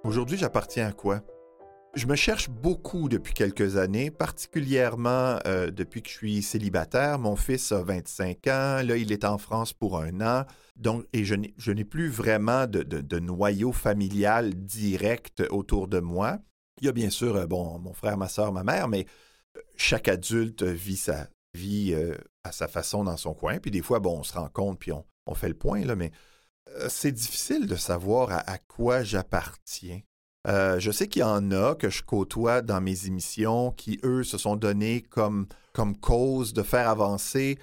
Aujourd'hui, j'appartiens à quoi? Je me cherche beaucoup depuis quelques années, particulièrement euh, depuis que je suis célibataire. Mon fils a 25 ans, là il est en France pour un an, donc et je n'ai plus vraiment de, noyau familial direct autour de moi. Il y a bien sûr, euh, bon, mon frère, ma soeur, ma mère, mais euh, chaque adulte vit sa vie à sa façon dans son coin. Puis des fois, bon, on se rencontre puis on, fait le point, là, mais c'est difficile de savoir à quoi j'appartiens. Euh, je sais qu'il y en a que je côtoie dans mes émissions qui, eux, se sont donnés comme, comme cause de faire avancer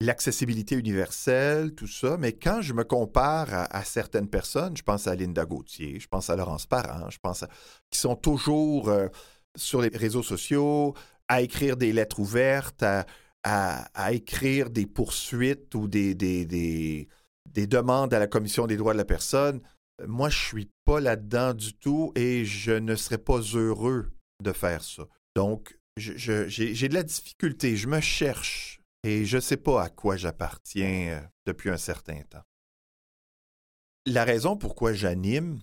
l'accessibilité universelle, tout ça. Mais quand je me compare à, certaines personnes, je pense à Linda Gauthier, je pense à Laurence Parent, je pense à, qui sont toujours euh, sur les réseaux sociaux, à écrire des lettres ouvertes, à, écrire des poursuites ou des, des, des demandes à la Commission des droits de la personne moi, je suis pas là-dedans du tout et je ne serais pas heureux de faire ça. Donc, j'ai de la difficulté, je me cherche et je ne sais pas à quoi j'appartiens euh, depuis un certain temps. La raison pourquoi j'anime,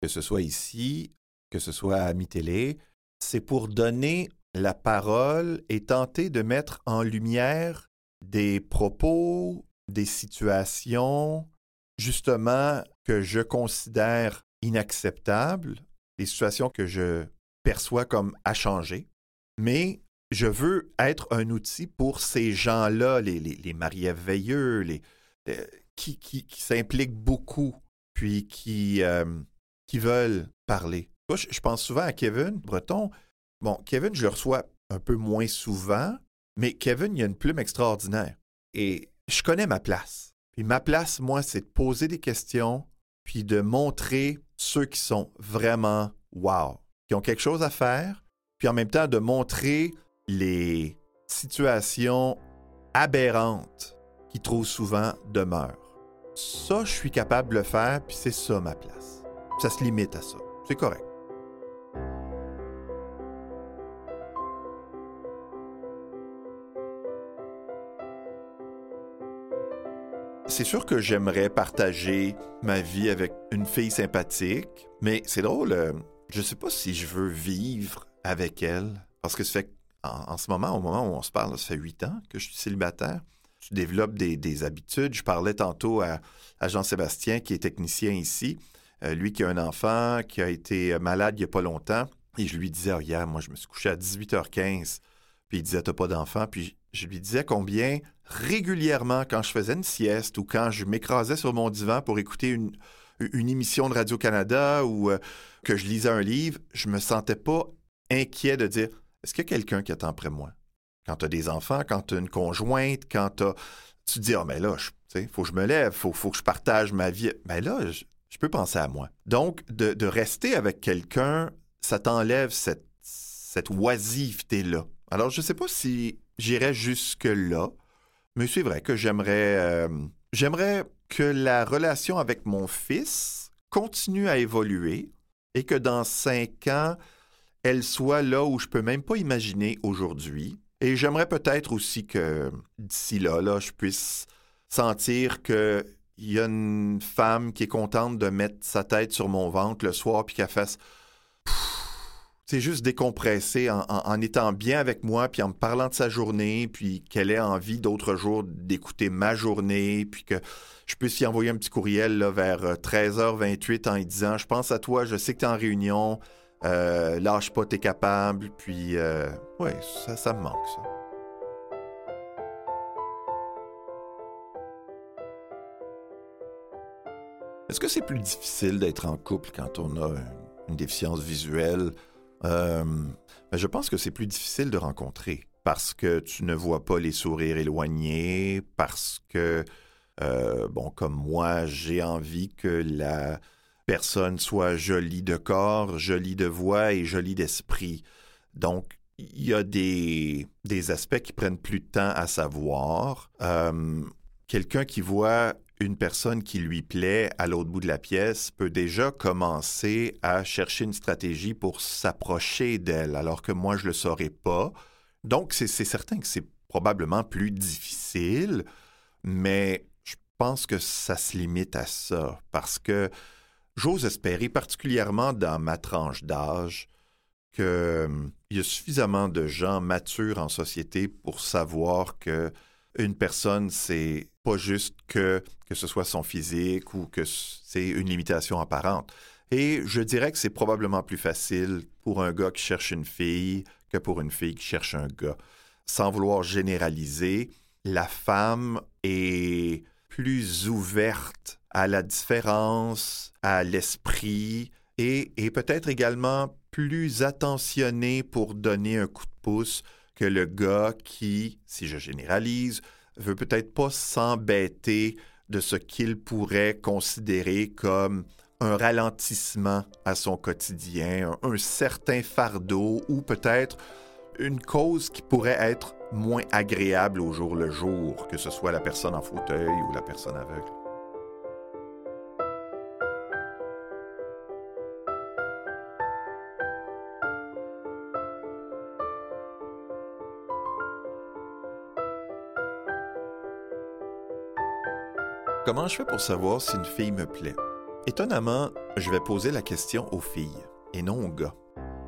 que ce soit ici, que ce soit à mi-télé, c'est pour donner la parole et tenter de mettre en lumière des propos, des situations, justement que je considère inacceptables, des situations que je perçois comme à changer, mais je veux être un outil pour ces gens-là, les, les veilleux, les, qui, qui, s'impliquent beaucoup, puis qui, qui veulent parler. je, pense souvent à Kevin Breton. Bon, Kevin, je le reçois un peu moins souvent, mais Kevin, il a une plume extraordinaire. Et je connais ma place. Puis ma place, moi, c'est de poser des questions, puis de montrer ceux qui sont vraiment wow, qui ont quelque chose à faire, puis en même temps de montrer les situations aberrantes qui trop souvent demeurent. Ça, je suis capable de le faire, puis c'est ça ma place. Ça se limite à ça. C'est correct. C'est sûr que j'aimerais partager ma vie avec une fille sympathique, mais c'est drôle, euh, je sais pas si je veux vivre avec elle, parce que ça fait en, ce moment, au moment où on se parle, ça fait huit ans que je suis célibataire. Je développe des, habitudes. Je parlais tantôt à, Jean-Sébastien, qui est technicien ici, euh, lui qui a un enfant, qui a été malade il n'y a pas longtemps, et je lui disais, oh, hier, moi, je me suis couché à 18h15, puis il disait, t'as pas d'enfant, puis je lui disais combien régulièrement, quand je faisais une sieste ou quand je m'écrasais sur mon divan pour écouter une, émission de Radio-Canada ou euh, que je lisais un livre, je me sentais pas inquiet de dire est-ce qu'il y a quelqu'un qui attend après moi? Quand tu as des enfants, quand tu as une conjointe, quand tu te dis Ah, mais là, il faut que je me lève, il faut, que je partage ma vie. Mais là, je, peux penser à moi. Donc, de, rester avec quelqu'un, ça t'enlève cette, cette oisiveté-là. Alors, je ne sais pas si j'irais jusque-là, mais c'est vrai que j'aimerais, euh, j'aimerais que la relation avec mon fils continue à évoluer et que dans cinq ans, elle soit là où je peux même pas imaginer aujourd'hui. Et j'aimerais peut-être aussi que d'ici là, je puisse sentir qu'il y a une femme qui est contente de mettre sa tête sur mon ventre le soir puis qu'elle fasse c'est juste décompresser en, étant bien avec moi, puis en me parlant de sa journée, puis qu'elle ait envie d'autres jours d'écouter ma journée, puis que je puisse y envoyer un petit courriel vers 13h28 euh, en lui disant Je pense à toi, je sais que tu es en réunion, euh, lâche pas, t'es capable, puis euh, ouais, ça, ça me manque, ça. Est-ce que c'est plus difficile d'être en couple quand on a une déficience visuelle? Euh, je pense que c'est plus difficile de rencontrer parce que tu ne vois pas les sourires éloignés, parce que, euh, bon, comme moi, j'ai envie que la personne soit jolie de corps, jolie de voix et jolie d'esprit. Donc, il y a des, aspects qui prennent plus de temps à savoir. Euh, quelqu'un qui voit une personne qui lui plaît à l'autre bout de la pièce peut déjà commencer à chercher une stratégie pour s'approcher d'elle, alors que moi, je ne le saurais pas. Donc, c'est certain que c'est probablement plus difficile, mais je pense que ça se limite à ça, parce que j'ose espérer, particulièrement dans ma tranche d'âge, qu'il hum, y a suffisamment de gens matures en société pour savoir que une personne, c'est pas juste que, que ce soit son physique ou que c'est une limitation apparente. Et je dirais que c'est probablement plus facile pour un gars qui cherche une fille que pour une fille qui cherche un gars. Sans vouloir généraliser, la femme est plus ouverte à la différence, à l'esprit et, et peut-être également plus attentionnée pour donner un coup de pouce que le gars qui, si je généralise, veut peut-être pas s'embêter de ce qu'il pourrait considérer comme un ralentissement à son quotidien, un, certain fardeau ou peut-être une cause qui pourrait être moins agréable au jour le jour, que ce soit la personne en fauteuil ou la personne aveugle. Comment je fais pour savoir si une fille me plaît? Étonnamment, je vais poser la question aux filles et non aux gars.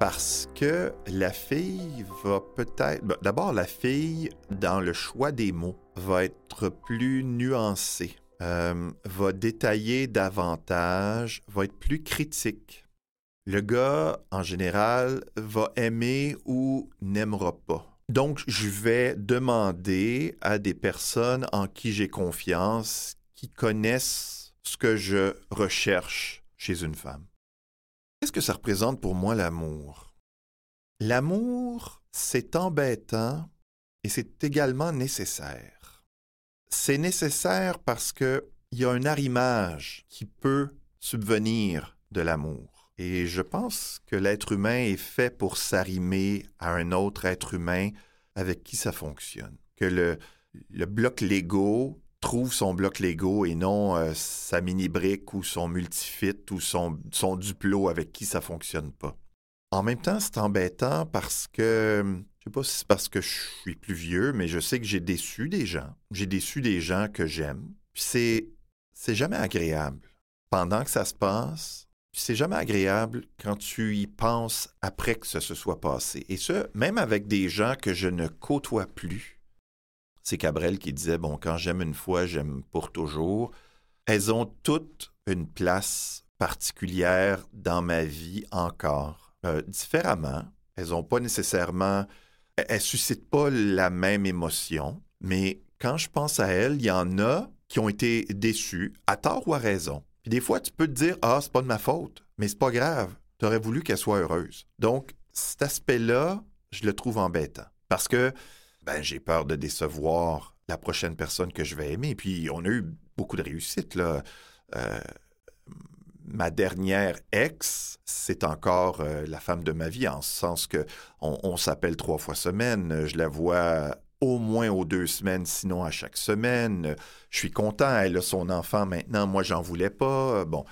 Parce que la fille va peut-être... Ben, d'abord, la fille, dans le choix des mots, va être plus nuancée, euh, va détailler davantage, va être plus critique. Le gars, en général, va aimer ou n'aimera pas. Donc, je vais demander à des personnes en qui j'ai confiance connaissent ce que je recherche chez une femme. Qu'est-ce que ça représente pour moi l'amour? L'amour, c'est embêtant et c'est également nécessaire. C'est nécessaire parce qu'il y a un arrimage qui peut subvenir de l'amour. Et je pense que l'être humain est fait pour s'arrimer à un autre être humain avec qui ça fonctionne. Que le, le bloc Lego trouve son bloc Lego et non euh, sa mini-brique ou son multifit ou son, son duplo avec qui ça fonctionne pas. En même temps, c'est embêtant parce que, je sais pas si c'est parce que je suis plus vieux, mais je sais que j'ai déçu des gens. J'ai déçu des gens que j'aime. C'est, c'est jamais agréable. Pendant que ça se passe, c'est jamais agréable quand tu y penses après que ça se soit passé. Et ce, même avec des gens que je ne côtoie plus. C'est Cabrel qui disait, bon, quand j'aime une fois, j'aime pour toujours. Elles ont toutes une place particulière dans ma vie encore. Euh, différemment, elles n'ont pas nécessairement, elles suscitent pas la même émotion, mais quand je pense à elles, il y en a qui ont été déçus, à tort ou à raison. Puis des fois, tu peux te dire, ah, c'est pas de ma faute, mais c'est pas grave. Tu aurais voulu qu'elle soit heureuse. Donc, cet aspect-là, je le trouve embêtant. Parce que, ben, j'ai peur de décevoir la prochaine personne que je vais aimer. Puis, on a eu beaucoup de réussites, là. Euh, ma dernière ex, c'est encore euh, la femme de ma vie, en ce sens que on, s'appelle trois fois semaine. Je la vois au moins aux deux semaines, sinon à chaque semaine. Je suis content, elle a son enfant maintenant, moi j'en voulais pas. Bon.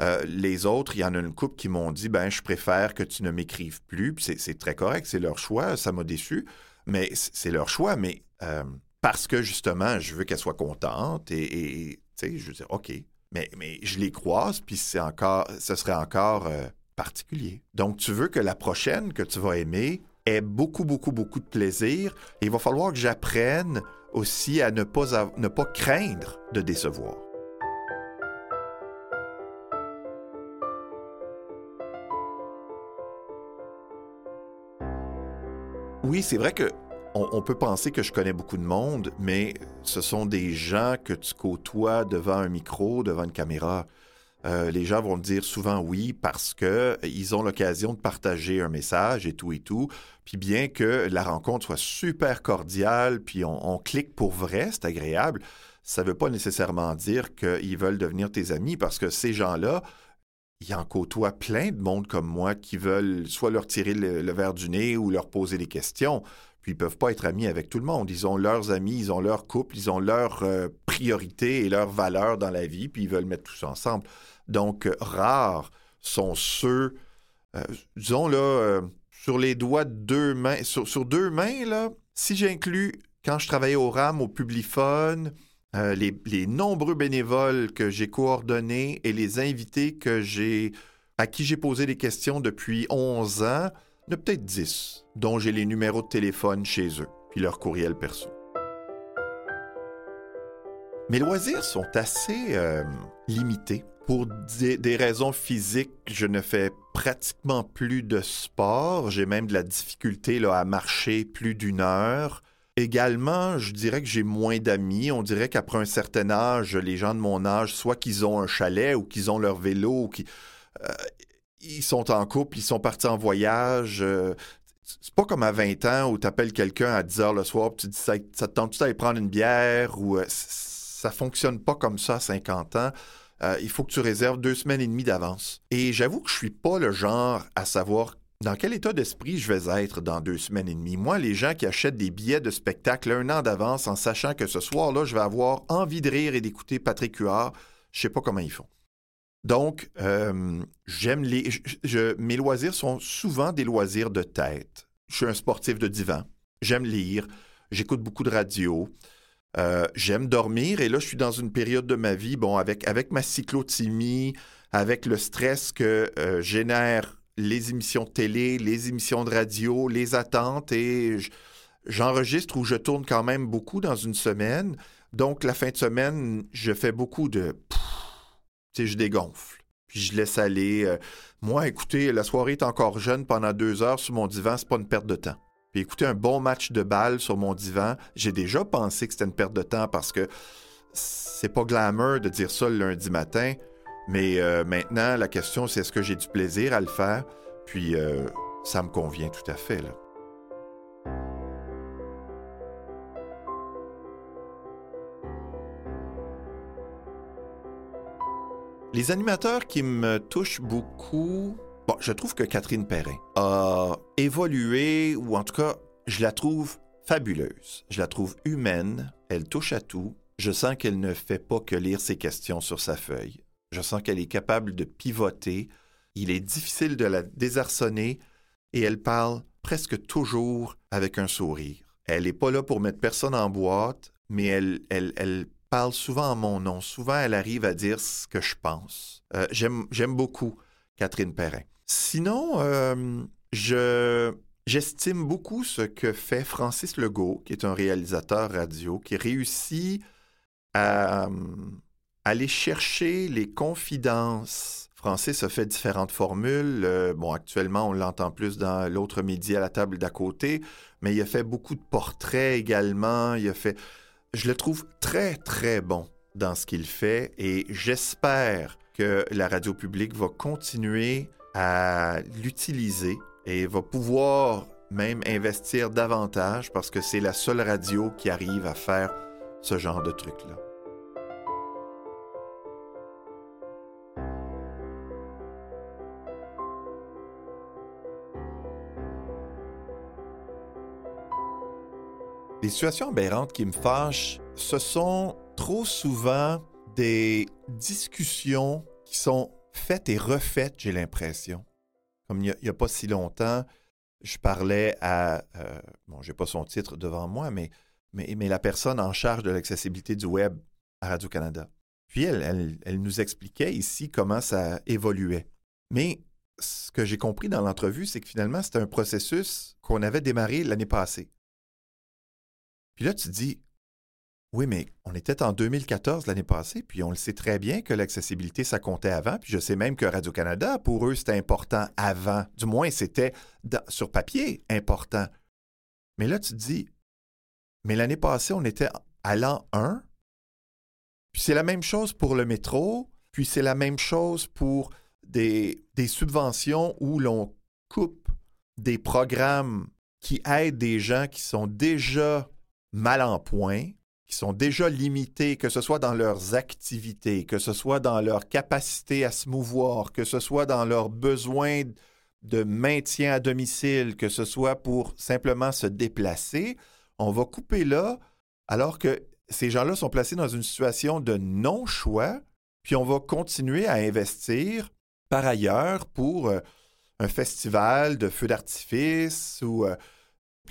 Euh, les autres, il y en a une couple qui m'ont dit ben je préfère que tu ne m'écrives plus. C'est très correct, c'est leur choix, ça m'a déçu, mais c'est leur choix. Mais euh, parce que justement, je veux qu'elle soit contente et, tu sais, je veux dire, ok, mais, mais je les croise, puis c'est encore, ce serait encore euh, particulier. Donc, tu veux que la prochaine que tu vas aimer ait beaucoup, beaucoup, beaucoup de plaisir. Il va falloir que j'apprenne aussi à ne pas, ne pas craindre de décevoir. Oui, c'est vrai que on, peut penser que je connais beaucoup de monde, mais ce sont des gens que tu côtoies devant un micro, devant une caméra. Euh, les gens vont te dire souvent oui parce qu'ils ont l'occasion de partager un message et tout et tout. Puis bien que la rencontre soit super cordiale, puis on, clique pour vrai, c'est agréable, ça ne veut pas nécessairement dire qu'ils veulent devenir tes amis parce que ces gens-là, il en côtoient plein de monde comme moi qui veulent soit leur tirer le verre du nez ou leur poser des questions. Puis ils peuvent pas être amis avec tout le monde. Ils ont leurs amis, ils ont leur couple, ils ont leurs euh, priorités et leurs valeurs dans la vie, puis ils veulent mettre tout ensemble. Donc, euh, rares sont ceux, euh, disons là, sur les doigts de deux mains, sur, deux mains, là, si j'inclus quand je travaillais au RAM, au Publiphone, les, les, nombreux bénévoles que j'ai coordonnés et les invités que j'ai, à qui j'ai posé des questions depuis 11 ans, a peut-être 10, dont j'ai les numéros de téléphone chez eux, puis leur courriel perso. Mes loisirs sont assez euh, limités. Pour des, raisons physiques, je ne fais pratiquement plus de sport. J'ai même de la difficulté là, à marcher plus d'une heure. Également, je dirais que j'ai moins d'amis. On dirait qu'après un certain âge, les gens de mon âge, soit qu'ils ont un chalet ou qu'ils ont leur vélo, ou qui, euh, ils sont en couple, ils sont partis en voyage. Euh, c'est pas comme à 20 ans où tu appelles quelqu'un à 10 heures le soir, puis tu dis ça, te tente prendre une bière ou euh, ça fonctionne pas comme ça à 50 ans. Euh, il faut que tu réserves deux semaines et demie d'avance. Et j'avoue que je suis pas le genre à savoir dans quel état d'esprit je vais être dans deux semaines et demie? Moi, les gens qui achètent des billets de spectacle un an d'avance en sachant que ce soir-là, je vais avoir envie de rire et d'écouter Patrick Huard, je sais pas comment ils font. Donc, euh, j'aime les. mes loisirs sont souvent des loisirs de tête. Je suis un sportif de divan. J'aime lire. J'écoute beaucoup de radio. Euh, j'aime dormir. Et là, je suis dans une période de ma vie, bon, avec, avec ma cyclothymie, avec le stress que euh, génèrent les émissions de télé, les émissions de radio, les attentes. Et j'enregistre ou je tourne quand même beaucoup dans une semaine. Donc, la fin de semaine, je fais beaucoup de sais, je dégonfle. Puis je laisse aller. Euh, moi, écoutez, la soirée est encore jeune pendant deux heures sur mon divan, c'est pas une perte de temps. Puis écouter un bon match de balle sur mon divan, j'ai déjà pensé que c'était une perte de temps parce que c'est pas glamour de dire ça le lundi matin, mais euh, maintenant, la question, c'est est-ce que j'ai du plaisir à le faire? Puis, euh, ça me convient tout à fait. Les animateurs qui me touchent beaucoup, bon, je trouve que Catherine Perrin a évolué, ou en tout cas, je la trouve fabuleuse. Je la trouve humaine, elle touche à tout. Je sens qu'elle ne fait pas que lire ses questions sur sa feuille. Je sens qu'elle est capable de pivoter. Il est difficile de la désarçonner et elle parle presque toujours avec un sourire. Elle n'est pas là pour mettre personne en boîte, mais elle, parle souvent en mon nom. Souvent, elle arrive à dire ce que je pense. Euh, j'aime beaucoup Catherine Perrin. Sinon, euh, je, j'estime beaucoup ce que fait Francis Legault, qui est un réalisateur radio, qui réussit à aller chercher les confidences. Francis a fait différentes formules. Euh, bon, actuellement, on l'entend plus dans l'autre midi à la table d'à côté, mais il a fait beaucoup de portraits également. Il a fait. Je le trouve très, très bon dans ce qu'il fait et j'espère que la radio publique va continuer à l'utiliser et va pouvoir même investir davantage parce que c'est la seule radio qui arrive à faire ce genre de truc-là. Situations aberrantes qui me fâchent, ce sont trop souvent des discussions qui sont faites et refaites, j'ai l'impression. Comme il n'y a, pas si longtemps, je parlais à, euh, bon, j'ai pas son titre devant moi, mais, mais, la personne en charge de l'accessibilité du web à Radio-Canada. Puis elle, elle nous expliquait ici comment ça évoluait. Mais ce que j'ai compris dans l'entrevue, c'est que finalement, c'était un processus qu'on avait démarré l'année passée. Puis là, tu te dis, oui, mais on était en 2014 l'année passée, puis on le sait très bien que l'accessibilité, ça comptait avant, puis je sais même que Radio-Canada, pour eux, c'était important avant. Du moins, c'était sur papier important. Mais là, tu te dis, mais l'année passée, on était à l'an 1, puis c'est la même chose pour le métro, puis c'est la même chose pour des, des subventions où l'on coupe des programmes qui aident des gens qui sont déjà mal en point, qui sont déjà limités, que ce soit dans leurs activités, que ce soit dans leur capacité à se mouvoir, que ce soit dans leurs besoins de maintien à domicile, que ce soit pour simplement se déplacer, on va couper là, alors que ces gens-là sont placés dans une situation de non-choix, puis on va continuer à investir par ailleurs pour euh, un festival de feux d'artifice ou... Euh,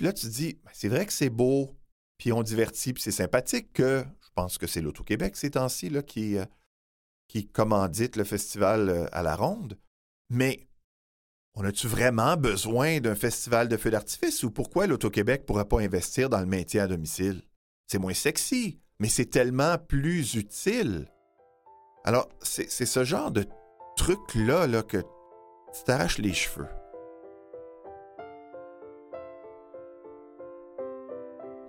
là, tu dis, ben, c'est vrai que c'est beau, puis on divertit, puis c'est sympathique que, je pense que c'est l'Auto-Québec ces temps-ci, qui, euh, qui commandite le festival euh, à la ronde. Mais on a-tu vraiment besoin d'un festival de feux d'artifice ou pourquoi l'Auto-Québec ne pourrait pas investir dans le maintien à domicile? C'est moins sexy, mais c'est tellement plus utile. Alors, c'est ce genre de truc-là là, que tu t'arraches les cheveux.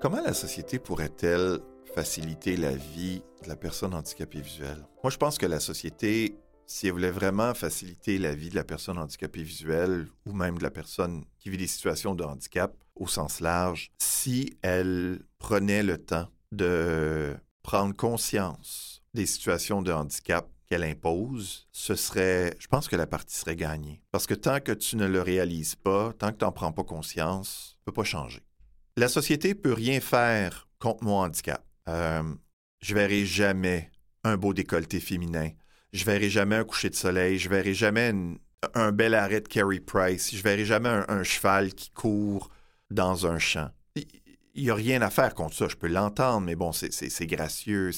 Comment la société pourrait-elle faciliter la vie de la personne handicapée visuelle? Moi, je pense que la société, si elle voulait vraiment faciliter la vie de la personne handicapée visuelle ou même de la personne qui vit des situations de handicap au sens large, si elle prenait le temps de prendre conscience des situations de handicap qu'elle impose, ce serait, je pense que la partie serait gagnée. Parce que tant que tu ne le réalises pas, tant que tu n'en prends pas conscience, tu ne peux pas changer. La société peut rien faire contre mon handicap. Euh, je verrai jamais un beau décolleté féminin. Je verrai jamais un coucher de soleil. Je verrai jamais un bel arrêt de Carey Price. Je verrai jamais un, cheval qui court dans un champ. Il n'y a rien à faire contre ça. Je peux l'entendre, mais bon, c'est gracieux.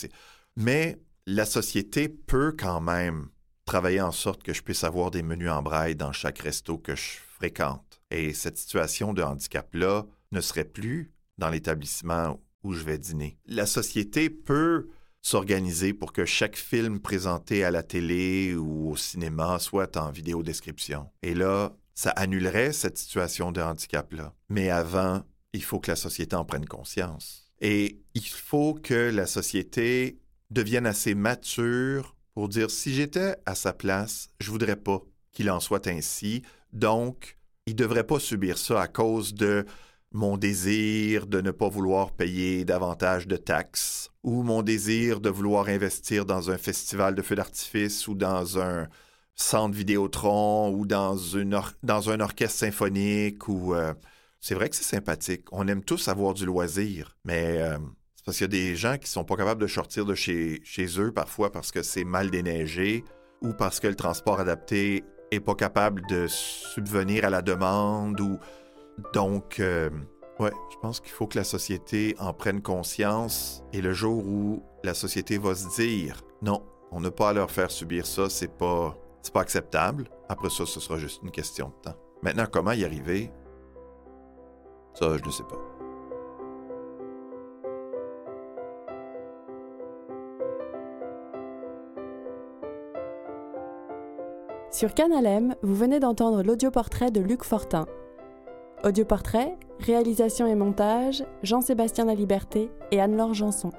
Mais la société peut quand même travailler en sorte que je puisse avoir des menus en braille dans chaque resto que je fréquente. Et cette situation de handicap-là, ne serait plus dans l'établissement où je vais dîner. La société peut s'organiser pour que chaque film présenté à la télé ou au cinéma soit en vidéo description. Et là, ça annulerait cette situation de handicap-là. Mais avant, il faut que la société en prenne conscience. Et il faut que la société devienne assez mature pour dire si j'étais à sa place, je voudrais pas qu'il en soit ainsi. Donc, il devrait pas subir ça à cause de mon désir de ne pas vouloir payer davantage de taxes ou mon désir de vouloir investir dans un festival de feux d'artifice ou dans un centre Vidéotron ou dans, une dans un orchestre symphonique ou euh, c'est vrai que c'est sympathique. On aime tous avoir du loisir, mais euh, c'est parce qu'il y a des gens qui sont pas capables de sortir de chez, chez eux parfois parce que c'est mal déneigé ou parce que le transport adapté est pas capable de subvenir à la demande ou donc euh, ouais, je pense qu'il faut que la société en prenne conscience et le jour où la société va se dire non, on n'a pas leur faire subir ça, c'est pas pas acceptable. Après ça, ce sera juste une question de temps. Maintenant, comment y arriver? Ça, je ne sais pas. Sur Canal M, vous venez d'entendre l'audioportrait de Luc Fortin. Audioportrait, réalisation et montage, Jean-Sébastien Laliberté et Anne-Laure Janson.